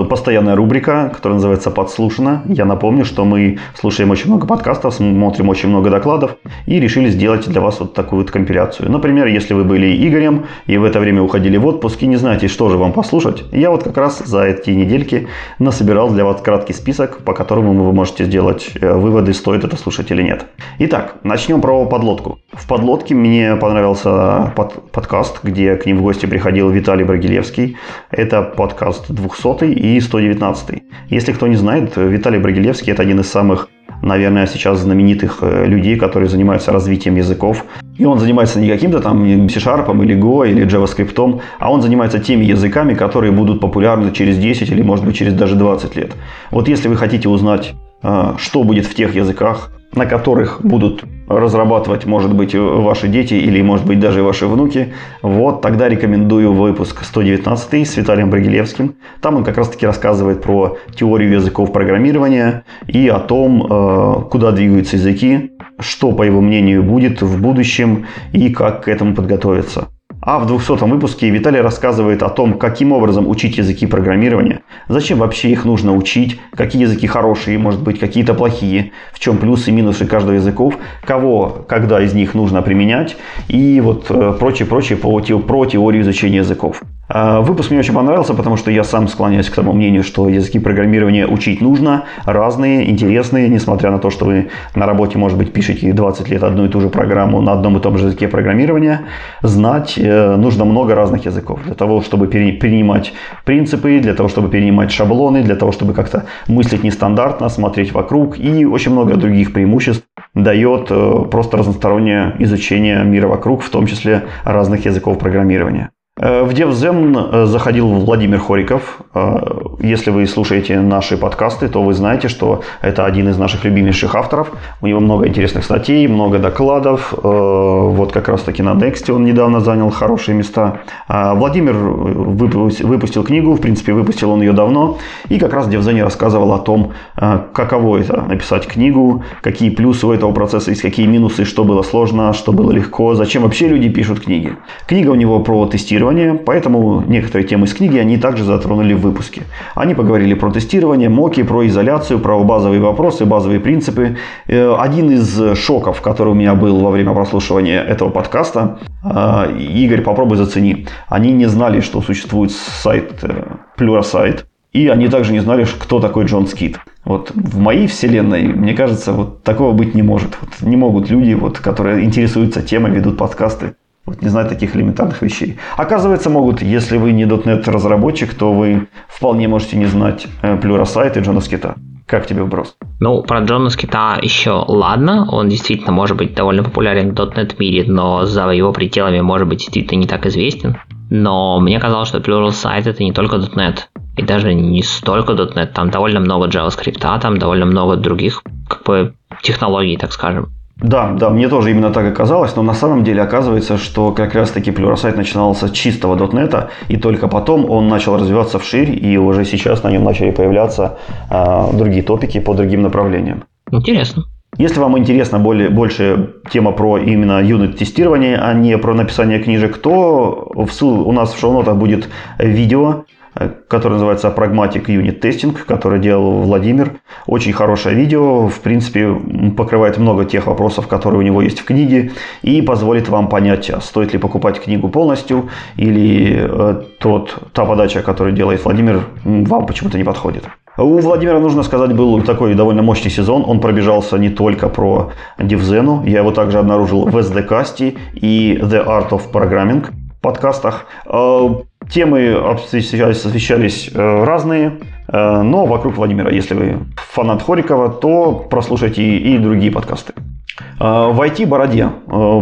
Speaker 1: постоянная рубрика, которая называется «Подслушано». Я напомню, что мы слушаем очень много подкастов, смотрим очень много докладов и решили сделать для вас вот такую вот компиляцию. Например, если вы были Игорем и в это время уходили в отпуск и не знаете, что же вам послушать, я вот как раз за эти недельки насобирал для вас краткий список, по которому вы можете сделать э, выводы, стоит это слушать или нет. Итак, начнем про подлодку. В подлодке мне понравился под, подкаст, где к ним в гости приходил Виталий Брагилевский. Это подкаст 200 и 119. Если кто не знает, Виталий Брагилевский – это один из самых наверное, сейчас знаменитых э, людей, которые занимаются развитием языков. И он занимается не каким-то там C-Sharp или Go или JavaScript, а он занимается теми языками, которые будут популярны через 10 или, может быть, через даже 20 лет. Вот если вы хотите узнать, э, что будет в тех языках, на которых будут разрабатывать, может быть, ваши дети или, может быть, даже ваши внуки, вот тогда рекомендую выпуск 119 с Виталием Брагилевским. Там он как раз-таки рассказывает про теорию языков программирования и о том, э, куда двигаются языки, что, по его мнению, будет в будущем и как к этому подготовиться. А в 200 выпуске Виталий рассказывает о том, каким образом учить языки программирования, зачем вообще их нужно учить, какие языки хорошие, может быть, какие-то плохие, в чем плюсы и минусы каждого языков, кого, когда из них нужно применять и вот прочее-прочее по, про теорию изучения языков. А, выпуск мне очень понравился, потому что я сам склоняюсь к тому мнению, что языки программирования учить нужно, разные, интересные, несмотря на то, что вы на работе, может быть, пишете 20 лет одну и ту же программу на одном и том же языке программирования, знать э, нужно много разных языков для того, чтобы перенимать принципы, для того, чтобы перенимать шаблоны, для того, чтобы как-то мыслить нестандартно, смотреть вокруг и очень много других преимуществ дает э, просто разностороннее изучение мира вокруг, в том числе разных языков программирования. Э, в DevZen э, заходил Владимир Хориков. Э, если вы слушаете наши подкасты, то вы знаете, что это один из наших любимейших авторов. У него много интересных статей, много докладов. Вот как раз таки на Next он недавно занял хорошие места. Владимир выпустил книгу, в принципе, выпустил он ее давно. И как раз в DevZen рассказывал о том, каково это написать книгу, какие плюсы у этого процесса есть, какие минусы, что было сложно, что было легко, зачем вообще люди пишут книги. Книга у него про тестирование тестирование, поэтому некоторые темы из книги они также затронули в выпуске. Они поговорили про тестирование, моки, про изоляцию, про базовые вопросы, базовые принципы. Э, один из шоков, который у меня был во время прослушивания этого подкаста, э, Игорь, попробуй зацени. Они не знали, что существует сайт Plurasite, э, и они также не знали, кто такой Джон Скит. Вот в моей вселенной, мне кажется, вот такого быть не может. Вот не могут люди, вот, которые интересуются темой, ведут подкасты, вот не знать таких элементарных вещей. Оказывается, могут, если вы не .NET разработчик, то вы вполне можете не знать э, Pluralsight и Скита. Как тебе вброс?
Speaker 2: Ну, про Джона Скита еще ладно. Он действительно может быть довольно популярен в .NET мире, но за его пределами может быть действительно не так известен. Но мне казалось, что Pluralsight это не только .NET. И даже не столько .NET. Там довольно много JavaScript, там довольно много других как бы технологий, так скажем.
Speaker 1: Да, да, мне тоже именно так казалось, но на самом деле оказывается, что как раз-таки Pluralsight начинался с чистого .NET, и только потом он начал развиваться вширь, и уже сейчас на нем начали появляться а, другие топики по другим направлениям.
Speaker 2: Интересно.
Speaker 1: Если вам интересна более, больше тема про именно юнит-тестирование, а не про написание книжек, то в ссыл, у нас в шоу-нотах будет видео, который называется Pragmatic Unit Testing, который делал Владимир. Очень хорошее видео, в принципе, покрывает много тех вопросов, которые у него есть в книге, и позволит вам понять, а стоит ли покупать книгу полностью, или э, тот, та подача, которую делает Владимир, вам почему-то не подходит. У Владимира, нужно сказать, был такой довольно мощный сезон. Он пробежался не только про DevZen, я его также обнаружил в SDCast и The Art of Programming подкастах. Темы освещались э, разные, э, но вокруг Владимира, если вы фанат Хорикова, то прослушайте и другие подкасты. Э, в IT-бороде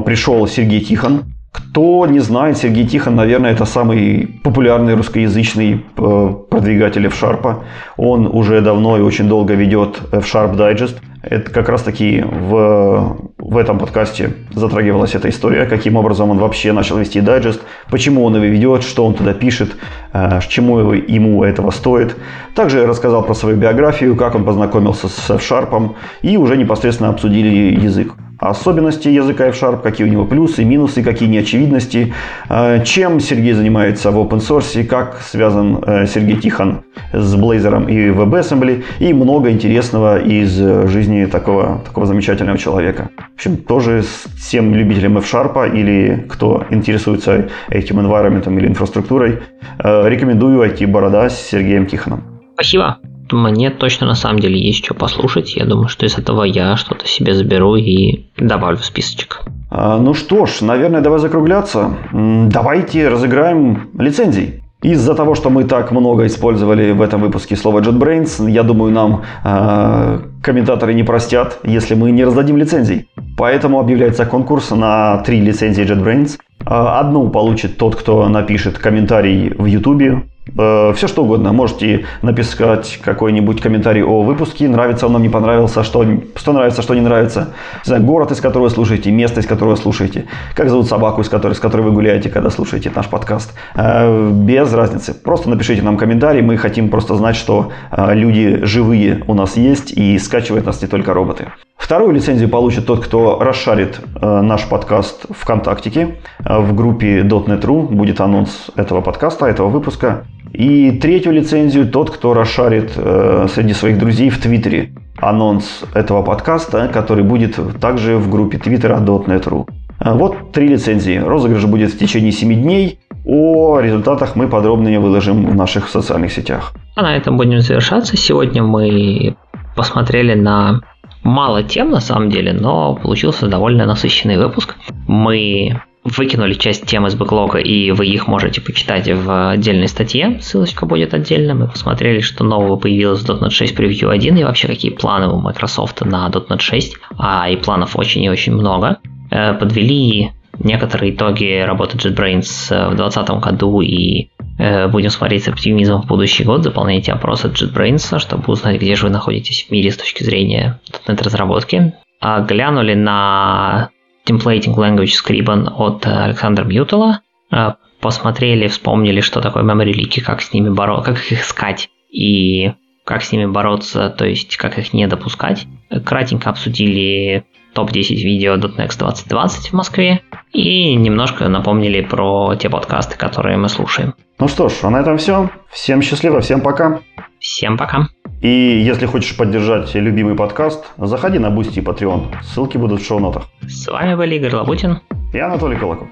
Speaker 1: пришел Сергей Тихон. Кто не знает, Сергей Тихон, наверное, это самый популярный русскоязычный э, продвигатель F-Sharp. Он уже давно и очень долго ведет F-Sharp Digest. Это как раз таки в, в этом подкасте затрагивалась эта история, каким образом он вообще начал вести дайджест, почему он его ведет, что он туда пишет, э, чему ему этого стоит. Также я рассказал про свою биографию, как он познакомился с F-Sharp и уже непосредственно обсудили язык особенности языка F-Sharp, какие у него плюсы, минусы, какие неочевидности, э, чем Сергей занимается в open source, как связан э, Сергей Тихон с Blazor и WebAssembly и много интересного из жизни такого, такого замечательного человека. В общем, тоже всем любителям F-Sharp или кто интересуется этим environment или инфраструктурой, э, рекомендую IT-борода с Сергеем Тихоном.
Speaker 2: Спасибо мне точно на самом деле есть что послушать. Я думаю, что из этого я что-то себе заберу и добавлю в списочек.
Speaker 1: А, ну что ж, наверное, давай закругляться. Давайте разыграем лицензии. Из-за того, что мы так много использовали в этом выпуске слово JetBrains, я думаю, нам э, комментаторы не простят, если мы не раздадим лицензий. Поэтому объявляется конкурс на три лицензии JetBrains. Одну получит тот, кто напишет комментарий в YouTube все что угодно. Можете написать какой-нибудь комментарий о выпуске, нравится он нам, не понравился, что, что нравится, что не нравится. Не знаю, город, из которого слушаете, место, из которого слушаете, как зовут собаку, из которой, с которой вы гуляете, когда слушаете наш подкаст. Э, без разницы. Просто напишите нам комментарий, мы хотим просто знать, что э, люди живые у нас есть и скачивают нас не только роботы. Вторую лицензию получит тот, кто расшарит наш подкаст ВКонтактике. В группе .NET.ru будет анонс этого подкаста, этого выпуска. И третью лицензию тот, кто расшарит э, среди своих друзей в Твиттере анонс этого подкаста, который будет также в группе твиттера .NET.ru. Э, вот три лицензии. Розыгрыш будет в течение 7 дней. О результатах мы подробнее выложим в наших социальных сетях.
Speaker 2: А на этом будем завершаться. Сегодня мы посмотрели на мало тем на самом деле, но получился довольно насыщенный выпуск. Мы выкинули часть тем из бэклога, и вы их можете почитать в отдельной статье, ссылочка будет отдельно. Мы посмотрели, что нового появилось в .NET 6 Preview 1, и вообще какие планы у Microsoft на .NET 6, а и планов очень и очень много. Э, подвели некоторые итоги работы JetBrains э, в 2020 году и э, будем смотреть с оптимизмом в будущий год, заполняйте опросы JetBrains, чтобы узнать, где же вы находитесь в мире с точки зрения .NET разработки. А глянули на Templating Language Scriban от Александра Мьютела. Э, посмотрели, вспомнили, что такое memory leak, как с ними бороться, как их искать и как с ними бороться, то есть как их не допускать. Кратенько обсудили топ-10 видео .next 2020 в Москве и немножко напомнили про те подкасты, которые мы слушаем.
Speaker 1: Ну что ж, а на этом все. Всем счастливо, всем пока.
Speaker 2: Всем пока.
Speaker 1: И если хочешь поддержать любимый подкаст, заходи на Boosty и Patreon. Ссылки будут в шоу-нотах.
Speaker 2: С вами был Игорь Лабутин
Speaker 1: и Анатолий Кулаков.